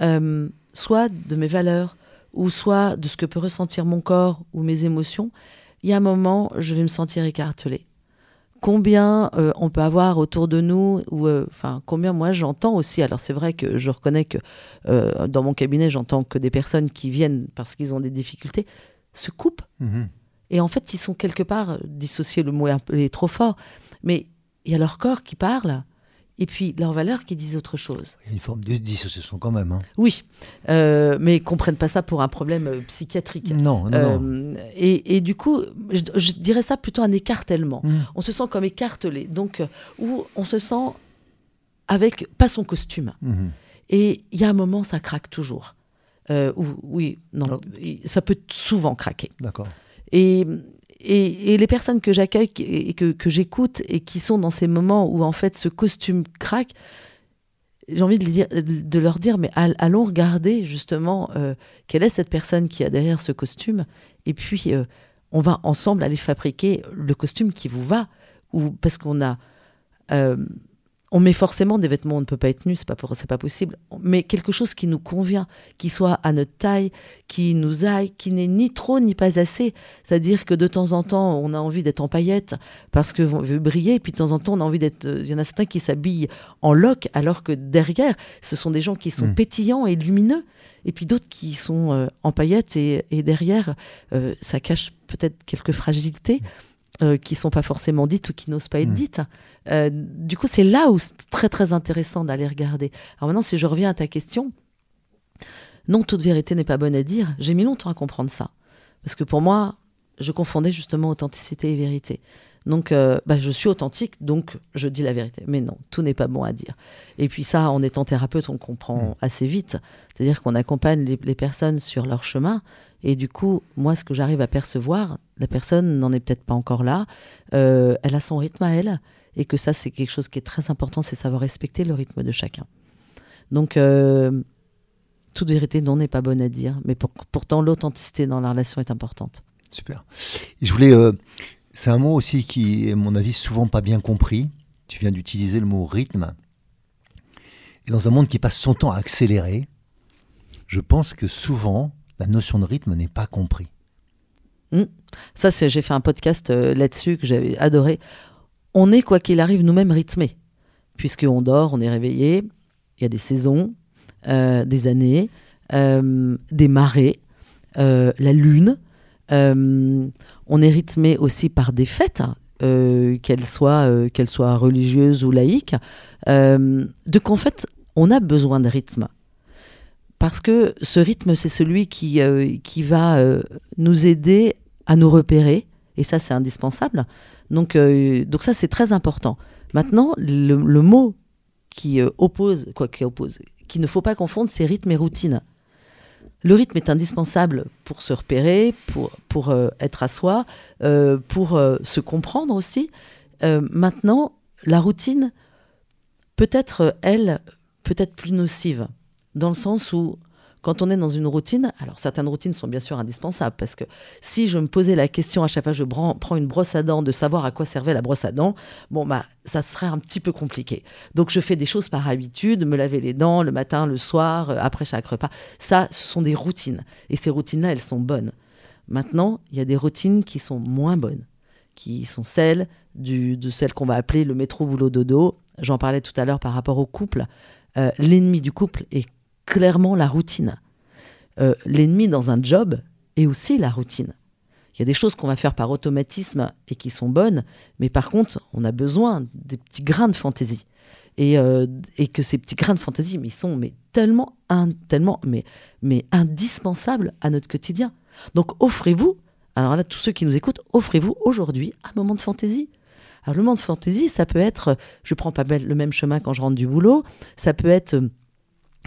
[SPEAKER 2] euh, soit de mes valeurs, ou soit de ce que peut ressentir mon corps ou mes émotions, il y a un moment, je vais me sentir écartelée. Combien euh, on peut avoir autour de nous, ou euh, enfin combien moi j'entends aussi. Alors c'est vrai que je reconnais que euh, dans mon cabinet, j'entends que des personnes qui viennent parce qu'ils ont des difficultés se coupent
[SPEAKER 1] Mhm.
[SPEAKER 2] et en fait, ils sont quelque part, dissociés, le mot est trop fort, mais il y a leur corps qui parle, et puis leurs valeurs qui disent autre chose.
[SPEAKER 1] Il y a une forme de dissociation quand même. hein.
[SPEAKER 2] Oui, euh, mais ils comprennent pas ça pour un problème euh, psychiatrique.
[SPEAKER 1] Non, non, non.
[SPEAKER 2] Euh, et, et du coup, je, je dirais ça plutôt un écartèlement.
[SPEAKER 1] Mhm.
[SPEAKER 2] On se sent comme écartelé, donc euh, où on se sent avec pas son costume.
[SPEAKER 1] Mhm.
[SPEAKER 2] Et il y a un moment, ça craque toujours. Euh, ou- oui, non,
[SPEAKER 1] Non.
[SPEAKER 2] ça peut souvent craquer.
[SPEAKER 1] D'accord.
[SPEAKER 2] Et, et, les personnes que j'accueille et que, j'écoute et qui sont dans ces moments où en fait ce costume craque, j'ai envie de, leur dire, mais all- allons regarder justement euh, quelle est cette personne qui a derrière ce costume. Et puis, euh, on va ensemble aller fabriquer le costume qui vous va. Ou parce qu'on a... euh, on met forcément des vêtements, on ne peut pas être nu, c'est pas, pour- pas possible. Mais quelque chose qui nous convient, qui soit à notre taille, qui nous aille, qui n'est ni trop ni pas assez. C'est-à-dire que de temps en temps, on a envie d'être en paillettes parce qu'on veut briller, puis de temps en temps, on a envie d'être. Il y en a certains qui s'habillent en loques, alors que derrière, ce sont des gens qui sont
[SPEAKER 1] Mm.
[SPEAKER 2] pétillants et lumineux. Et puis d'autres qui sont euh, en paillettes et, et derrière, euh, ça cache peut-être quelques fragilités euh, qui sont pas forcément dites ou qui n'osent pas être
[SPEAKER 1] Mm.
[SPEAKER 2] dites. Euh, du coup, c'est là où c'est très très intéressant d'aller regarder. Alors maintenant, si je reviens à ta question, non, toute vérité n'est pas bonne à dire. J'ai mis longtemps à comprendre ça. Parce que pour moi, je confondais justement authenticité et vérité. Donc, euh, bah, je suis authentique, donc je dis la vérité. Mais non, tout n'est pas bon à dire. Et puis ça, en étant thérapeute, on comprend assez vite. C'est-à-dire qu'on accompagne les, les personnes sur leur chemin. Et du coup, moi, ce que j'arrive à percevoir, la personne n'en est peut-être pas encore là. Euh, elle a son rythme à elle. Et que ça, c'est quelque chose qui est très important, c'est savoir respecter le rythme de chacun. Donc, euh, toute vérité, non, n'est pas bonne à dire. Mais pour- pourtant, l'authenticité dans la relation est importante.
[SPEAKER 1] Super. Je voulais. euh, c'est un mot aussi qui est, à mon avis, souvent pas bien compris. Tu viens d'utiliser le mot rythme. Et dans un monde qui passe son temps à accélérer, je pense que souvent, la notion de rythme n'est pas comprise.
[SPEAKER 2] Ça, c'est, j'ai fait un podcast euh, là-dessus que j'avais adoré. On est, quoi qu'il arrive, nous-mêmes rythmés. Puisqu'on dort, on est réveillé, il y a des saisons, euh, des années, euh, des marées, euh, la lune. On est rythmé aussi par des fêtes, qu'elles soient, soient religieuses ou laïques. Donc, en fait, on a besoin de rythme. Parce que ce rythme, c'est celui qui, qui va nous aider à nous repérer, et ça c'est indispensable. Donc, euh, donc ça c'est très important. Maintenant, le, mot qui euh, oppose, quoi, qui oppose, qu'il ne faut pas confondre, c'est rythme et routine. Le rythme est indispensable pour se repérer, pour, pour euh, être à soi, pour se comprendre aussi. Maintenant, la routine peut être, elle, peut-être plus nocive, dans le sens où quand on est dans une routine, alors certaines routines sont bien sûr indispensables, parce que si je me posais la question à chaque fois que je prends une brosse à dents de savoir à quoi servait la brosse à dents, bon bah ça serait un petit peu compliqué. Donc je fais des choses par habitude, me laver les dents le matin, le soir, euh, après chaque repas. Ça, ce sont des routines. Et ces routines-là, elles sont bonnes. Maintenant, il y a des routines qui sont moins bonnes, qui sont celles du, de celles qu'on va appeler le métro boulot dodo. J'en parlais tout à l'heure par rapport au couple. Euh, L'ennemi du couple est clairement la routine. Euh, L'ennemi dans un job est aussi la routine. Il y a des choses qu'on va faire par automatisme et qui sont bonnes, mais par contre, on a besoin des petits grains de fantaisie. Et, euh, et que ces petits grains de fantaisie, mais ils sont mais tellement, tellement mais, mais indispensables à notre quotidien. Donc offrez-vous, alors là, tous ceux qui nous écoutent, offrez-vous aujourd'hui un moment de fantaisie. Alors le moment de fantaisie, ça peut être, je prends pas le même chemin quand je rentre du boulot, ça peut être, euh,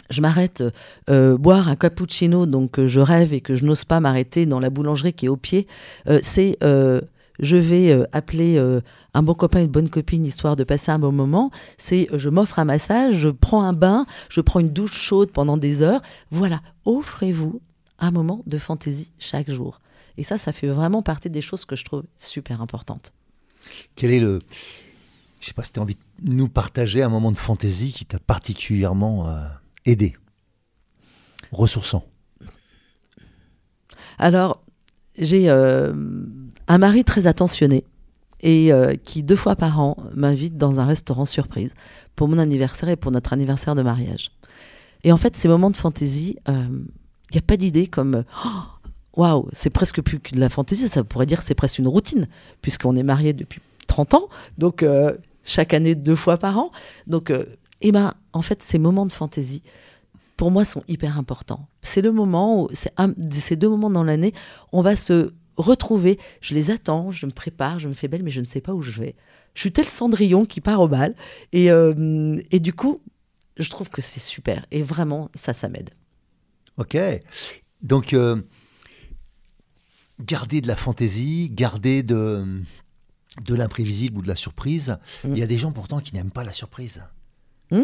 [SPEAKER 2] je m'arrête euh, boire un cappuccino, donc euh, je rêve et que je n'ose pas m'arrêter dans la boulangerie qui est au pied. Euh, c'est, euh, je vais euh, appeler euh, un bon copain, une bonne copine, histoire de passer un bon moment. C'est, euh, je m'offre un massage, je prends un bain, je prends une douche chaude pendant des heures. Voilà, offrez-vous un moment de fantaisie chaque jour. Et ça, ça fait vraiment partie des choses que je trouve super importantes.
[SPEAKER 1] Quel est le. Je sais pas si tu as envie de nous partager un moment de fantaisie qui t'a particulièrement euh, aidé, ressourçant.
[SPEAKER 2] Alors, j'ai euh, un mari très attentionné et euh, qui, deux fois par an, m'invite dans un restaurant surprise pour mon anniversaire et pour notre anniversaire de mariage. Et en fait, ces moments de fantaisie, il n'y a pas d'idée comme oh, waouh, c'est presque plus que de la fantaisie, ça pourrait dire c'est presque une routine, puisqu'on est mariés depuis 30 ans, donc euh, chaque année deux fois par an. Donc, euh, eh ben, en fait, ces moments de fantaisie, pour moi, sont hyper importants. C'est le moment où, un- ces deux moments dans l'année, on va se retrouver. Je les attends, je me prépare, je me fais belle, mais je ne sais pas où je vais. Je suis tel Cendrillon qui part au bal. Et, euh, et du coup, je trouve que c'est super. Et vraiment, ça, ça m'aide.
[SPEAKER 1] Ok. Donc, euh, garder de la fantaisie, garder de, de l'imprévisible ou de la surprise.
[SPEAKER 2] Mm.
[SPEAKER 1] Il y a des gens pourtant qui n'aiment pas la surprise.
[SPEAKER 2] Mm.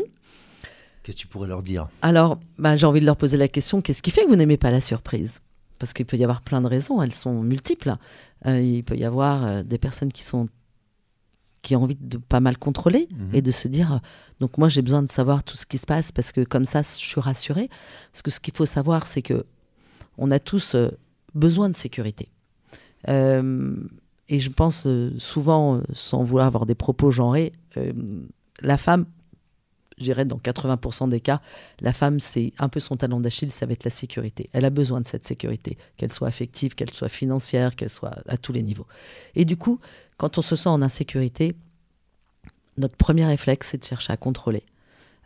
[SPEAKER 1] Qu'est-ce que tu pourrais leur dire?
[SPEAKER 2] Alors, bah, j'ai envie de leur poser la question qu'est-ce qui fait que vous n'aimez pas la surprise? Parce qu'il peut y avoir plein de raisons, elles sont multiples. Euh, il peut y avoir euh, des personnes qui sont qui ont envie de pas mal contrôler
[SPEAKER 1] Mhm.
[SPEAKER 2] et de se dire euh, donc moi j'ai besoin de savoir tout ce qui se passe parce que comme ça je suis rassurée parce que ce qu'il faut savoir c'est que on a tous euh, besoin de sécurité et je pense souvent sans vouloir avoir des propos genrés la femme je dirais dans 80% des cas la femme, c'est un peu son talon d'Achille, ça va être la sécurité. Elle a besoin de cette sécurité, qu'elle soit affective, qu'elle soit financière, qu'elle soit à tous les niveaux. Et du coup, quand on se sent en insécurité, notre premier réflexe, c'est de chercher à contrôler.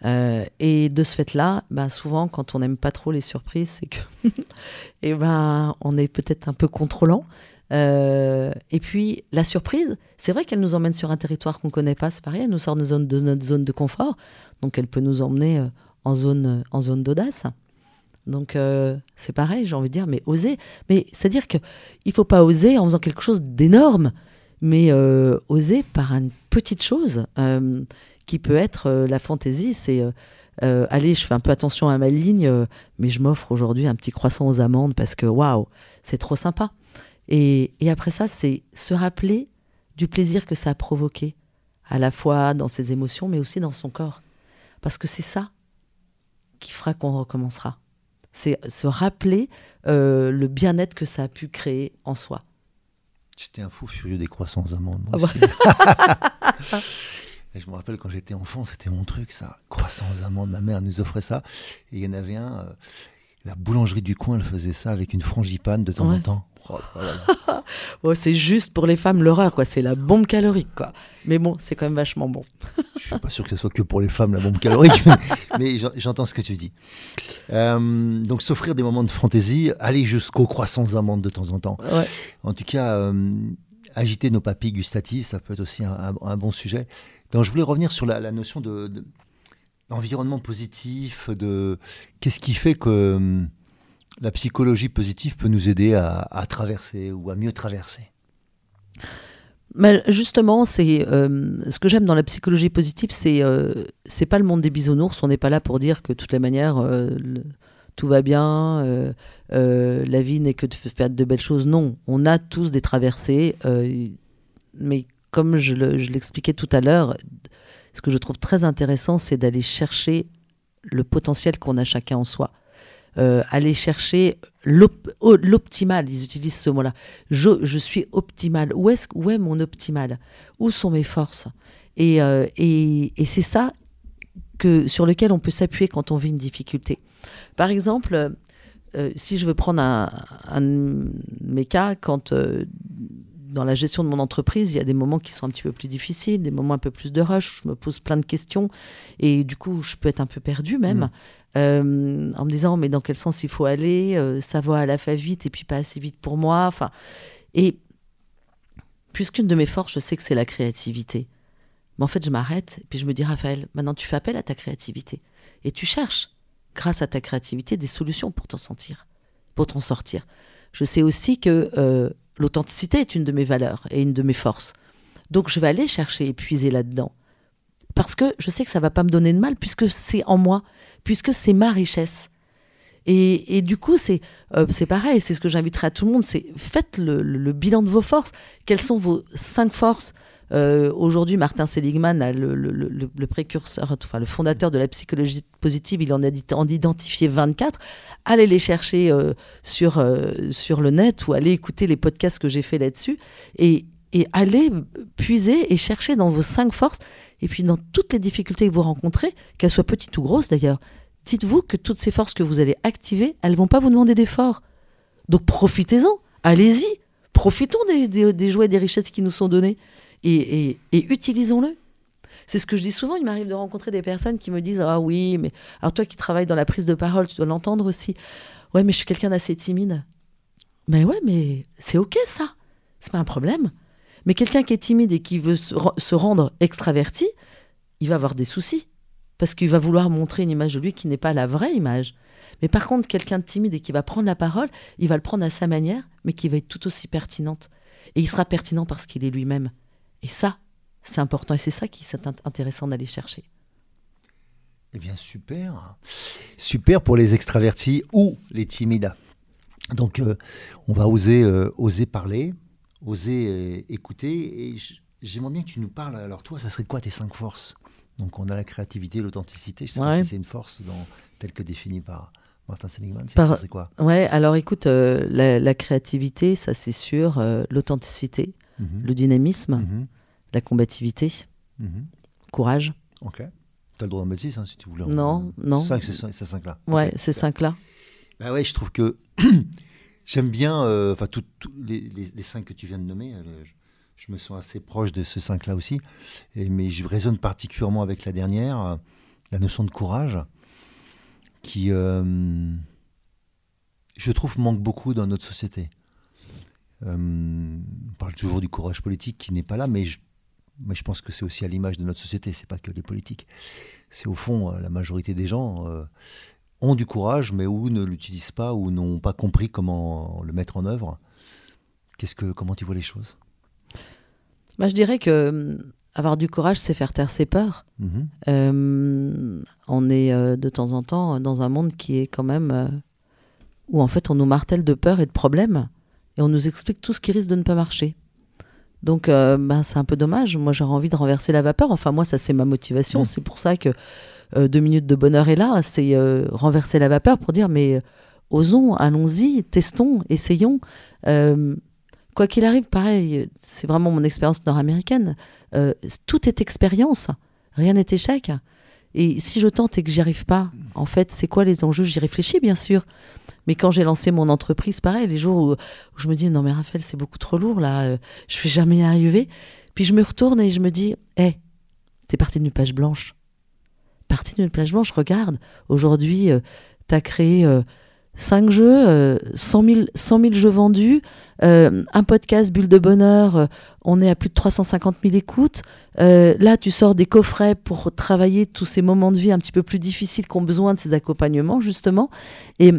[SPEAKER 2] Euh, et de ce fait-là, ben, souvent, quand on n'aime pas trop les surprises, c'est que eh ben, on est peut-être un peu contrôlant. Euh, et puis, la surprise, c'est vrai qu'elle nous emmène sur un territoire qu'on ne connaît pas, c'est pareil, elle nous sort de, zone, de notre zone de confort. Donc, elle peut nous emmener euh, en zone, euh, en zone d'audace. Donc, c'est pareil, j'ai envie de dire, mais oser. Mais c'est-à-dire qu'il ne faut pas oser en faisant quelque chose d'énorme, mais oser par une petite chose qui peut être la fantaisie. C'est, allez, je fais un peu attention à ma ligne, mais je m'offre aujourd'hui un petit croissant aux amandes parce que, waouh, c'est trop sympa. Et, et après ça, c'est se rappeler du plaisir que ça a provoqué, à la fois dans ses émotions, mais aussi dans son corps. Parce que c'est ça qui fera qu'on recommencera. C'est se rappeler euh, le bien-être que ça a pu créer en soi.
[SPEAKER 1] J'étais un fou furieux des croissants aux amandes. moi
[SPEAKER 2] Ah bah.
[SPEAKER 1] je me rappelle quand j'étais enfant, c'était mon truc, ça. Croissants aux amandes, ma mère nous offrait ça. Et il y en avait un, euh, la boulangerie du coin, elle faisait ça avec une frangipane de temps
[SPEAKER 2] Ouais,
[SPEAKER 1] en temps. Oh.
[SPEAKER 2] Oh, c'est juste pour les femmes l'horreur, quoi. C'est la bombe calorique, quoi. Mais bon, c'est quand même vachement bon.
[SPEAKER 1] Je suis pas sûr que ce soit que pour les femmes la bombe calorique, mais, mais j'en- j'entends ce que tu dis. Euh, donc s'offrir des moments de fantaisie, aller jusqu'aux croissants amandes de temps en temps.
[SPEAKER 2] Ouais.
[SPEAKER 1] En tout cas, euh, agiter nos papilles gustatives, ça peut être aussi un, un- un bon sujet. Donc, je voulais revenir sur la, notion de, l'environnement positif, de qu'est-ce qui fait que hum, la psychologie positive peut nous aider à, traverser ou à mieux traverser.
[SPEAKER 2] Mais justement, c'est euh, ce que j'aime dans la psychologie positive, c'est euh, c'est pas le monde des bisounours. On n'est pas là pour dire que de toutes les manières euh, tout va bien, la vie n'est que de faire de belles choses. Non, on a tous des traversées, mais comme je l'expliquais tout à l'heure, ce que je trouve très intéressant, c'est d'aller chercher le potentiel qu'on a chacun en soi. Euh, aller chercher l'optimal, ils utilisent ce mot-là. Je, suis optimal. Où est, mon optimal? Où sont mes forces? Euh, et, c'est ça que, sur lequel on peut s'appuyer quand on vit une difficulté. Par exemple, euh, si je veux prendre un, un de mes cas, quand dans la gestion de mon entreprise, il y a des moments qui sont un petit peu plus difficiles, des moments un peu plus de rush, où je me pose plein de questions et du coup, je peux être un peu perdu même. Mmh. Euh, en me disant mais dans quel sens il faut aller, ça va à la fois vite et puis pas assez vite pour moi. Enfin, et puisqu'une de mes forces, je sais que c'est la créativité. Mais en fait, je m'arrête et puis je me dis Raphaël, maintenant tu fais appel à ta créativité et tu cherches, grâce à ta créativité, des solutions pour t'en sentir, pour t'en sortir. Je sais aussi que euh, l'authenticité est une de mes valeurs et une de mes forces. Donc je vais aller chercher et puiser là-dedans. Parce que je sais que ça va pas me donner de mal, puisque c'est en moi, puisque c'est ma richesse. Et, du coup, c'est euh, pareil, c'est ce que j'inviterai à tout le monde, c'est faites le, bilan de vos forces. Quelles sont vos cinq forces? Euh, Aujourd'hui, Martin Seligman, le, le, précurseur, enfin le fondateur de la psychologie positive, il en a en identifié 24. Allez les chercher euh, sur, sur le net ou allez écouter les podcasts que j'ai fait là-dessus et, et allez puiser et chercher dans vos cinq forces et puis dans toutes les difficultés que vous rencontrez, qu'elles soient petites ou grosses d'ailleurs, dites-vous que toutes ces forces que vous allez activer, elles vont pas vous demander d'efforts. Donc profitez-en, allez-y, profitons des, des, joies et des richesses qui nous sont données et, utilisons-le. C'est ce que je dis souvent. Il m'arrive de rencontrer des personnes qui me disent Ah oui, mais alors toi qui travailles dans la prise de parole, tu dois l'entendre aussi. Ouais, mais je suis quelqu'un d'assez timide. Mais ouais, mais c'est OK ça. C'est pas un problème. Mais quelqu'un qui est timide et qui veut se rendre extraverti, il va avoir des soucis. Parce qu'il va vouloir montrer une image de lui qui n'est pas la vraie image. Mais par contre, quelqu'un de timide et qui va prendre la parole, il va le prendre à sa manière, mais qui va être tout aussi pertinente. Et il sera pertinent parce qu'il est lui-même. Et ça, c'est important. Et c'est ça qui est intéressant d'aller chercher.
[SPEAKER 1] Eh bien, super. Super pour les extravertis ou les timides. Donc, euh, on va oser, euh, oser parler, oser euh, écouter. Et j'aimerais bien que tu nous parles. Alors, toi, ça serait quoi tes cinq forces? Donc, on a la créativité, l'authenticité. Je sais pas si c'est une force dans, telle que définie par Martin Seligman. C'est quoi?
[SPEAKER 2] Ouais, alors écoute, euh, la, créativité, ça c'est sûr. Euh, l'authenticité, mhm. le dynamisme, mhm. la combativité, mhm. courage.
[SPEAKER 1] Ok. Tu as le droit d'en mettre six hein, si tu voulais.
[SPEAKER 2] Non, non.
[SPEAKER 1] Cinq, c'est cinq-là.
[SPEAKER 2] Ouais, c'est cinq-là.
[SPEAKER 1] Bah ouais, je trouve que J'aime bien, euh, enfin, les, cinq que tu viens de nommer, euh, je, me sens assez proche de ce cinq-là aussi. Mais je résonne particulièrement avec la dernière, euh, la notion de courage, qui, je trouve, manque beaucoup dans notre société. on parle toujours du courage politique qui n'est pas là, mais je, mais je pense que c'est aussi à l'image de notre société, c'est pas que les politiques. C'est au fond la majorité des gens ont du courage, mais ou ne l'utilisent pas, ou n'ont pas compris comment le mettre en œuvre. Qu'est-ce que, comment tu vois les choses?
[SPEAKER 2] Bah, Je dirais que hum, avoir du courage, c'est faire taire ses peurs. Mhm. Euh, on est euh, de temps en temps dans un monde qui est quand même euh, où en fait on nous martèle de peurs et de problèmes et on nous explique tout ce qui risque de ne pas marcher. Donc bah, c'est un peu dommage. Moi j'aurais envie de renverser la vapeur. Enfin moi ça c'est ma motivation. Mhm. C'est pour ça que euh, deux minutes de bonheur est là, c'est euh, renverser la vapeur pour dire mais euh, osons, allons-y, testons, essayons. quoi qu'il arrive, pareil, c'est vraiment mon expérience nord-américaine. tout est expérience, rien n'est échec. Et si je tente et que j'y arrive pas, en fait, c'est quoi les enjeux? J'y réfléchis, bien sûr. Mais quand j'ai lancé mon entreprise, pareil, les jours où, je me dis non mais Raphaël, c'est beaucoup trop lourd là, je vais jamais y arriver. Puis je me retourne et je me dis, hé, hey, t'es parti d'une page blanche partie d'une plage. Regarde, aujourd'hui, euh, tu as créé euh, 5 jeux, 100 000, jeux vendus, un podcast Bulle de Bonheur, on est à plus de 350 000 écoutes. là, tu sors des coffrets pour travailler tous ces moments de vie un petit peu plus difficiles qui ont besoin de ces accompagnements, justement. Et,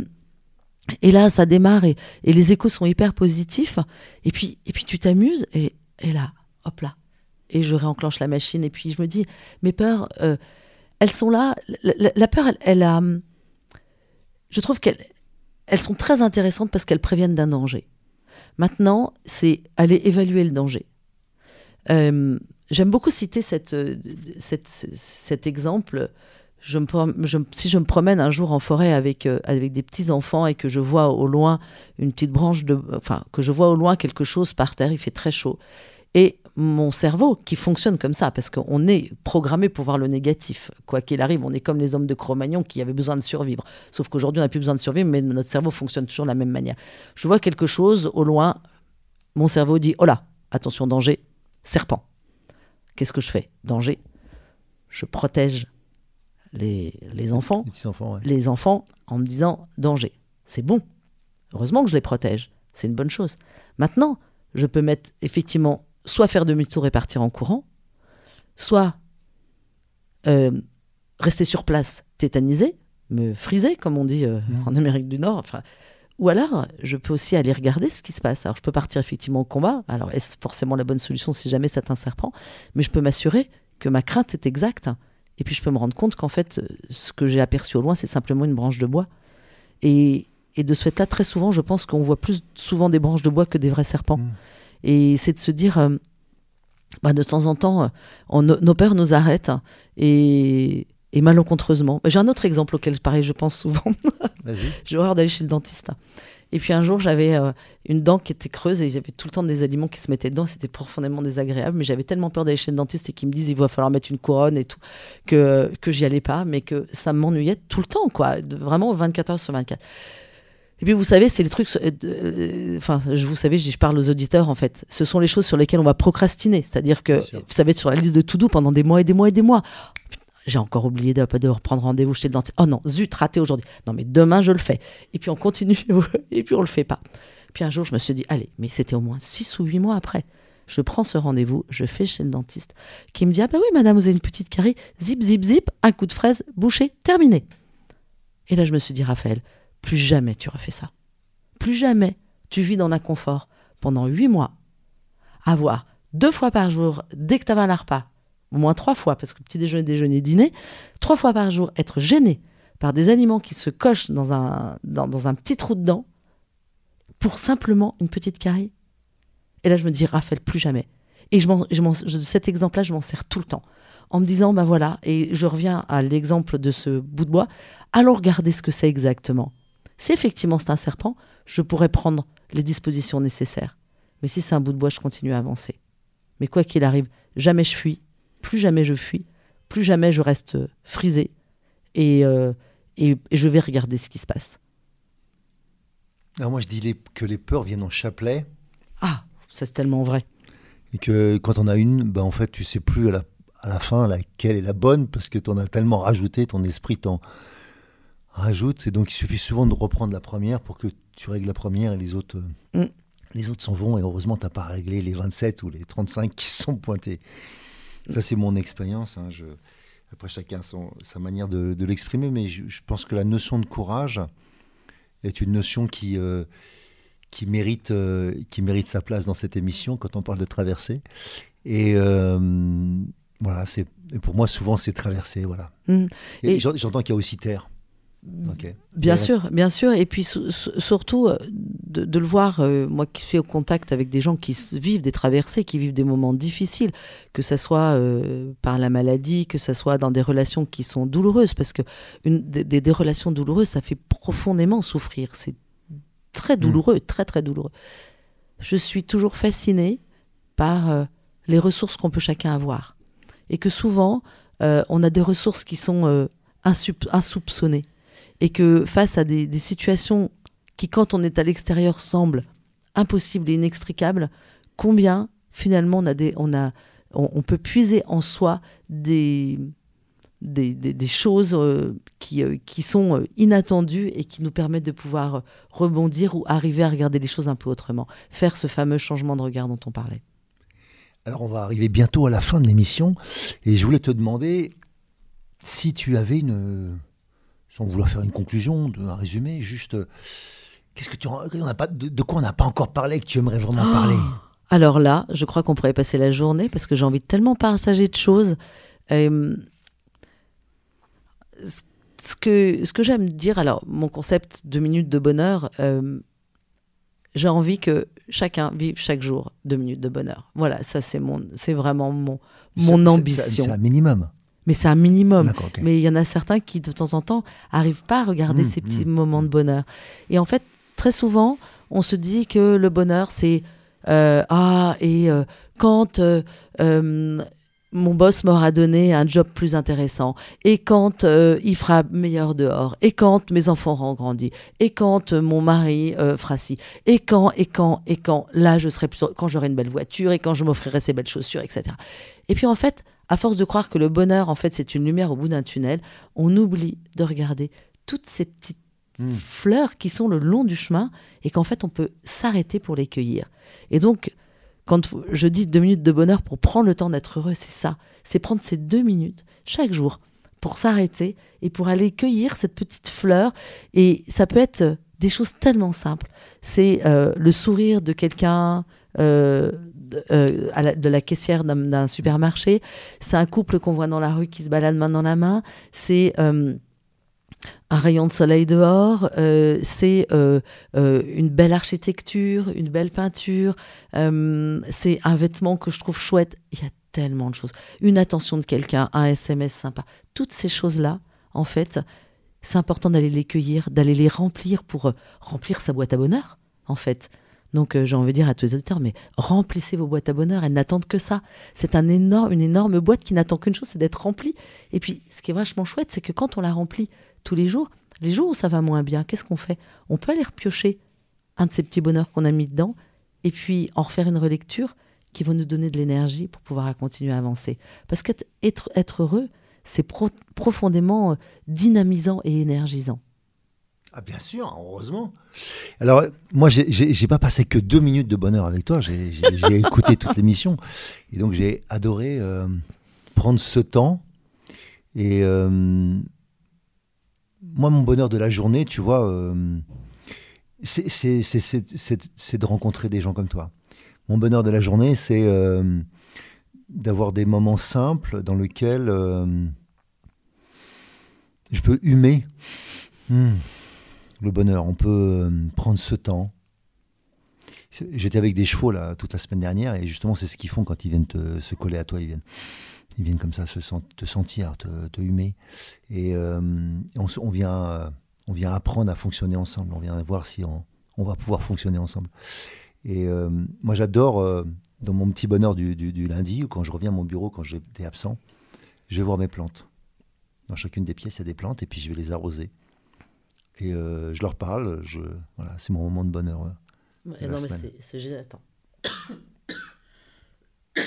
[SPEAKER 2] et là, ça démarre et, les échos sont hyper positifs. Et puis, et puis tu t'amuses et, et là, hop là. Et je réenclenche la machine et puis je me dis, mes peurs, elles sont là. La, peur, elle, a. Je trouve qu'elles elles sont très intéressantes parce qu'elles préviennent d'un danger. Maintenant, c'est aller évaluer le danger. Euh, j'aime beaucoup citer cette, cet exemple. Si je me promène un jour en forêt avec, euh, avec des petits enfants et que je vois au loin une petite branche de, enfin que je vois au loin quelque chose par terre, il fait très chaud, et mon cerveau qui fonctionne comme ça, parce qu'on est programmé pour voir le négatif. Quoi qu'il arrive, on est comme les hommes de Cro-Magnon qui avaient besoin de survivre. Sauf qu'aujourd'hui, on n'a plus besoin de survivre, mais notre cerveau fonctionne toujours de la même manière. Je vois quelque chose au loin, mon cerveau dit Oh là, attention, danger, serpent. Qu'est-ce que je fais? Danger. Je protège les, les enfants,
[SPEAKER 1] les, enfants,
[SPEAKER 2] les enfants en me disant danger. C'est bon. Heureusement que je les protège. C'est une bonne chose. Maintenant, je peux mettre effectivement soit faire demi-tour et partir en courant, soit euh, rester sur place tétanisé, me friser, comme on dit euh, mmh. en Amérique du Nord. Enfin, ou alors, je peux aussi aller regarder ce qui se passe. Alors, je peux partir effectivement au combat. Alors, est-ce forcément la bonne solution si jamais un serpent Mais je peux m'assurer que ma crainte est exacte. Et puis, je peux me rendre compte qu'en fait, ce que j'ai aperçu au loin, c'est simplement une branche de bois. Et, de ce fait-là, très souvent, je pense qu'on voit plus souvent des branches de bois que des vrais serpents. Mmh. Et c'est de se dire, euh, bah, de temps en temps, on, nos peurs nous arrêtent et, et malencontreusement. J'ai un autre exemple auquel, pareil, je pense souvent. J'ai horreur d'aller chez le dentiste. Et puis un jour, j'avais euh, une dent qui était creuse et j'avais tout le temps des aliments qui se mettaient dedans. C'était profondément désagréable, mais j'avais tellement peur d'aller chez le dentiste et qu'ils me disent il va falloir mettre une couronne et tout, que, que j'y allais pas, mais que ça m'ennuyait tout le temps, quoi. Vraiment 24 heures sur 24. Et puis vous savez, c'est les trucs. Euh, euh, enfin, je vous savez, je parle aux auditeurs en fait. Ce sont les choses sur lesquelles on va procrastiner. C'est-à-dire que ça va être sur la liste de tout doux pendant des mois et des mois et des mois. J'ai encore oublié de, de reprendre rendez-vous chez le dentiste. Oh non, zut, raté aujourd'hui. Non, mais demain je le fais. Et puis on continue et puis on le fait pas. Puis un jour, je me suis dit, allez, mais c'était au moins six ou huit mois après. Je prends ce rendez-vous, je fais chez le dentiste, qui me dit, ah ben oui, madame, vous avez une petite carie, zip, zip, zip, un coup de fraise, bouché, terminé. Et là, je me suis dit, Raphaël, plus jamais tu refais ça. Plus jamais tu vis dans l'inconfort pendant huit mois. Avoir deux fois par jour, dès que tu avais un repas, au moins trois fois, parce que petit déjeuner, déjeuner, dîner, trois fois par jour, être gêné par des aliments qui se cochent dans un, petit trou dedans, pour simplement une petite carie. Et là, je me dis, Raphaël, plus jamais. Et je cet exemple-là, je m'en sers tout le temps. En me disant, ben voilà, et je reviens à l'exemple de ce bout de bois, allons regarder ce que c'est exactement. Si effectivement c'est un serpent, je pourrais prendre les dispositions nécessaires. Mais si c'est un bout de bois, je continue à avancer. Mais quoi qu'il arrive, jamais je fuis, plus jamais je fuis, plus jamais je reste frisé et, euh, et, je vais regarder ce qui se passe.
[SPEAKER 1] Alors moi je dis que les peurs viennent en chapelet.
[SPEAKER 2] Ah, c'est tellement vrai.
[SPEAKER 1] Et que quand on a une, ben en fait tu sais plus à la, à la fin laquelle est la bonne parce que tu en as tellement rajouté, ton esprit t'en rajoute. Et donc, il suffit souvent de reprendre la première pour que tu règles la première et les autres euh, mm. les autres s'en vont. Et heureusement, tu n'as pas réglé les 27 ou les 35 qui sont pointés. Ça, c'est mon expérience. Hein. Après, chacun son, sa manière de, l'exprimer. Mais je, pense que la notion de courage est une notion qui, euh, qui, mérite, euh, qui mérite sa place dans cette émission quand on parle de traversée. Et voilà, c'est pour moi, souvent, c'est traversée. Voilà. Mm. Et, j'entends qu'il y a aussi terre.
[SPEAKER 2] Bien sûr, bien sûr. Et puis surtout, euh, de, le voir, euh, moi qui suis au contact avec des gens qui vivent des traversées, qui vivent des moments difficiles, que ce soit euh, par la maladie, que ce soit dans des relations qui sont douloureuses, parce que une, des, des, relations douloureuses, ça fait profondément souffrir. C'est très mm. douloureux, très très douloureux. Je suis toujours fascinée par les ressources qu'on peut chacun avoir. Et que souvent, on a des ressources qui sont insoupçonnées et que face à des, situations qui, quand on est à l'extérieur, semblent impossibles et inextricables, combien finalement on, a des, on, a, on, peut puiser en soi des, des, des, choses euh, qui, euh, qui sont inattendues et qui nous permettent de pouvoir rebondir ou arriver à regarder les choses un peu autrement. Faire ce fameux changement de regard dont on parlait.
[SPEAKER 1] Alors on va arriver bientôt à la fin de l'émission et je voulais te demander si tu avais une, sans vouloir faire une conclusion, un résumé, juste qu'est-ce que tu on pas, de, quoi on n'a pas encore parlé que tu aimerais vraiment oh parler?
[SPEAKER 2] Alors là, je crois qu'on pourrait passer la journée parce que j'ai envie de tellement partager de choses. Euh, ce que, ce que j'aime dire, alors mon concept deux minutes de bonheur, euh, j'ai envie que chacun vive chaque jour deux minutes de bonheur. Voilà, ça c'est mon, c'est vraiment mon, mon ambition.
[SPEAKER 1] C'est un minimum.
[SPEAKER 2] Mais c'est un minimum. Mais il y en a certains qui de temps en temps arrivent pas à regarder mmh, ces petits mmh. moments de bonheur. Et en fait, très souvent, on se dit que le bonheur c'est euh, ah et euh, quand euh, mon boss m'aura donné un job plus intéressant, et quand il fera meilleur dehors, et quand mes enfants auront grandi, et quand mon mari fera ci, et quand, et quand, et quand, là je serai plus, quand j'aurai une belle voiture, et quand je m'offrirai ces belles chaussures, etc. Et puis en fait, à force de croire que le bonheur, en fait, c'est une lumière au bout d'un tunnel, on oublie de regarder toutes ces petites hmm. fleurs qui sont le long du chemin, et qu'en fait, on peut s'arrêter pour les cueillir. Et donc, quand je dis deux minutes de bonheur pour prendre le temps d'être heureux, c'est ça. C'est prendre ces deux minutes chaque jour pour s'arrêter et pour aller cueillir cette petite fleur. Et ça peut être des choses tellement simples. C'est euh, le sourire de quelqu'un, euh, euh, de, la caissière d'un supermarché. C'est un couple qu'on voit dans la rue qui se balade main dans la main. C'est un rayon de soleil dehors, euh, c'est euh, euh, une belle architecture, une belle peinture, c'est un vêtement que je trouve chouette. Il y a tellement de choses. Une attention de quelqu'un, un SMS sympa. Toutes ces choses-là, en fait, c'est important d'aller les cueillir, d'aller les remplir pour remplir sa boîte à bonheur, en fait. Donc j'ai envie de dire à tous les auditeurs, mais remplissez vos boîtes à bonheur, elles n'attendent que ça. C'est une énorme boîte qui n'attend qu'une chose, c'est d'être remplie. Et puis ce qui est vachement chouette, c'est que quand on la remplit tous les jours. Les jours où ça va moins bien, qu'est-ce qu'on fait? On peut aller repiocher un de ces petits bonheurs qu'on a mis dedans et puis en refaire une relecture qui va nous donner de l'énergie pour pouvoir continuer à avancer. Parce qu'être être, heureux, c'est profondément euh, dynamisant et énergisant.
[SPEAKER 1] Ah bien sûr, heureusement. Alors moi, j'ai pas passé que deux minutes de bonheur avec toi. J'ai écouté toute l'émission et donc j'ai adoré euh, prendre ce temps et euh, moi, mon bonheur de la journée, tu vois, euh, c'est de rencontrer des gens comme toi. Mon bonheur de la journée, c'est d'avoir des moments simples dans lesquels je peux humer hmm, le bonheur. On peut prendre ce temps. J'étais avec des chevaux toute la semaine dernière et justement c'est ce qu'ils font quand ils viennent se coller à toi. Ils viennent ils viennent comme ça se te sentir, te, humer. Et euh, on, vient, euh, on vient apprendre à fonctionner ensemble. On vient voir si on, va pouvoir fonctionner ensemble. Et euh, moi, j'adore, dans mon petit bonheur du, lundi, ou quand je reviens à mon bureau, quand j'étais absent, je vais voir mes plantes. Dans chacune des pièces, il y a des plantes, et puis je vais les arroser. Et je leur parle. Je, voilà, c'est mon moment de bonheur.
[SPEAKER 2] non, mais c'est... Attends. je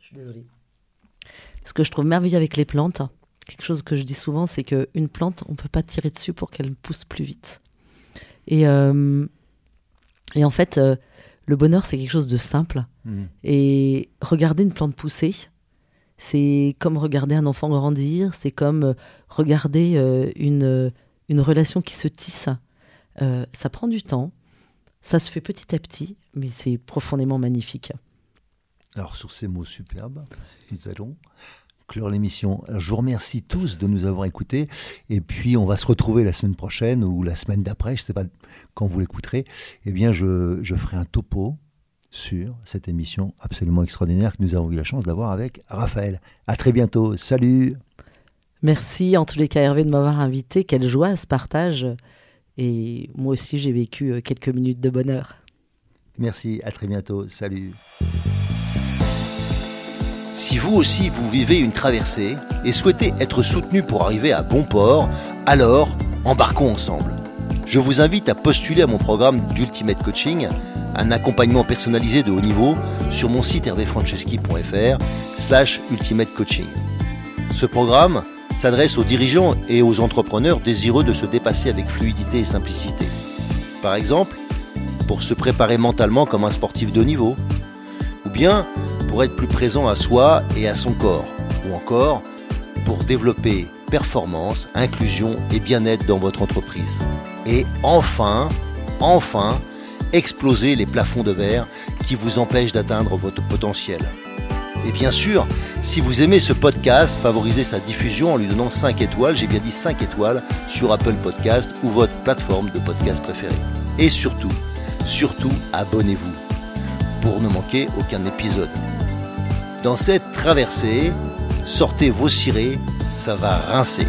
[SPEAKER 2] suis désolée. Ce que je trouve merveilleux avec les plantes, quelque chose que je dis souvent, c'est qu'une plante, on ne peut pas tirer dessus pour qu'elle pousse plus vite. Et, euh, et en fait, euh, le bonheur, c'est quelque chose de simple. Mmh. Et regarder une plante pousser, c'est comme regarder un enfant grandir, c'est comme euh, regarder une, une relation qui se tisse. ça prend du temps, ça se fait petit à petit, mais c'est profondément magnifique.
[SPEAKER 1] Alors sur ces mots superbes, nous allons clore l'émission. Je vous remercie tous de nous avoir écoutés. Et puis, on va se retrouver la semaine prochaine ou la semaine d'après, je ne sais pas quand vous l'écouterez. Eh bien, je, je, ferai un topo sur cette émission absolument extraordinaire que nous avons eu la chance d'avoir avec Raphaël. À très bientôt. Salut.
[SPEAKER 2] Merci en tous les cas, Hervé, de m'avoir invité. Quelle joie ce partage. Et moi aussi, j'ai vécu euh, quelques minutes de bonheur.
[SPEAKER 1] Merci. À très bientôt. Salut. Si vous aussi vous vivez une traversée et souhaitez être soutenu pour arriver à bon port, alors embarquons ensemble. Je vous invite à postuler à mon programme d'Ultimate Coaching, un accompagnement personnalisé de haut niveau sur mon site hervéfranceschi.fr slash ultimate coaching. Ce programme s'adresse aux dirigeants et aux entrepreneurs désireux de se dépasser avec fluidité et simplicité. Par exemple, pour se préparer mentalement comme un sportif de niveau, ou bien pour être plus présent à soi et à son corps, ou encore pour développer performance, inclusion et bien-être dans votre entreprise. Et enfin, enfin, exploser les plafonds de verre qui vous empêchent d'atteindre votre potentiel. Et bien sûr, si vous aimez ce podcast, favorisez sa diffusion en lui donnant 5 étoiles, j'ai bien dit 5 étoiles, sur Apple Podcast ou votre plateforme de podcast préférée. Et surtout, surtout, abonnez-vous pour ne manquer aucun épisode. Dans cette traversée, sortez vos cirés, ça va rincer.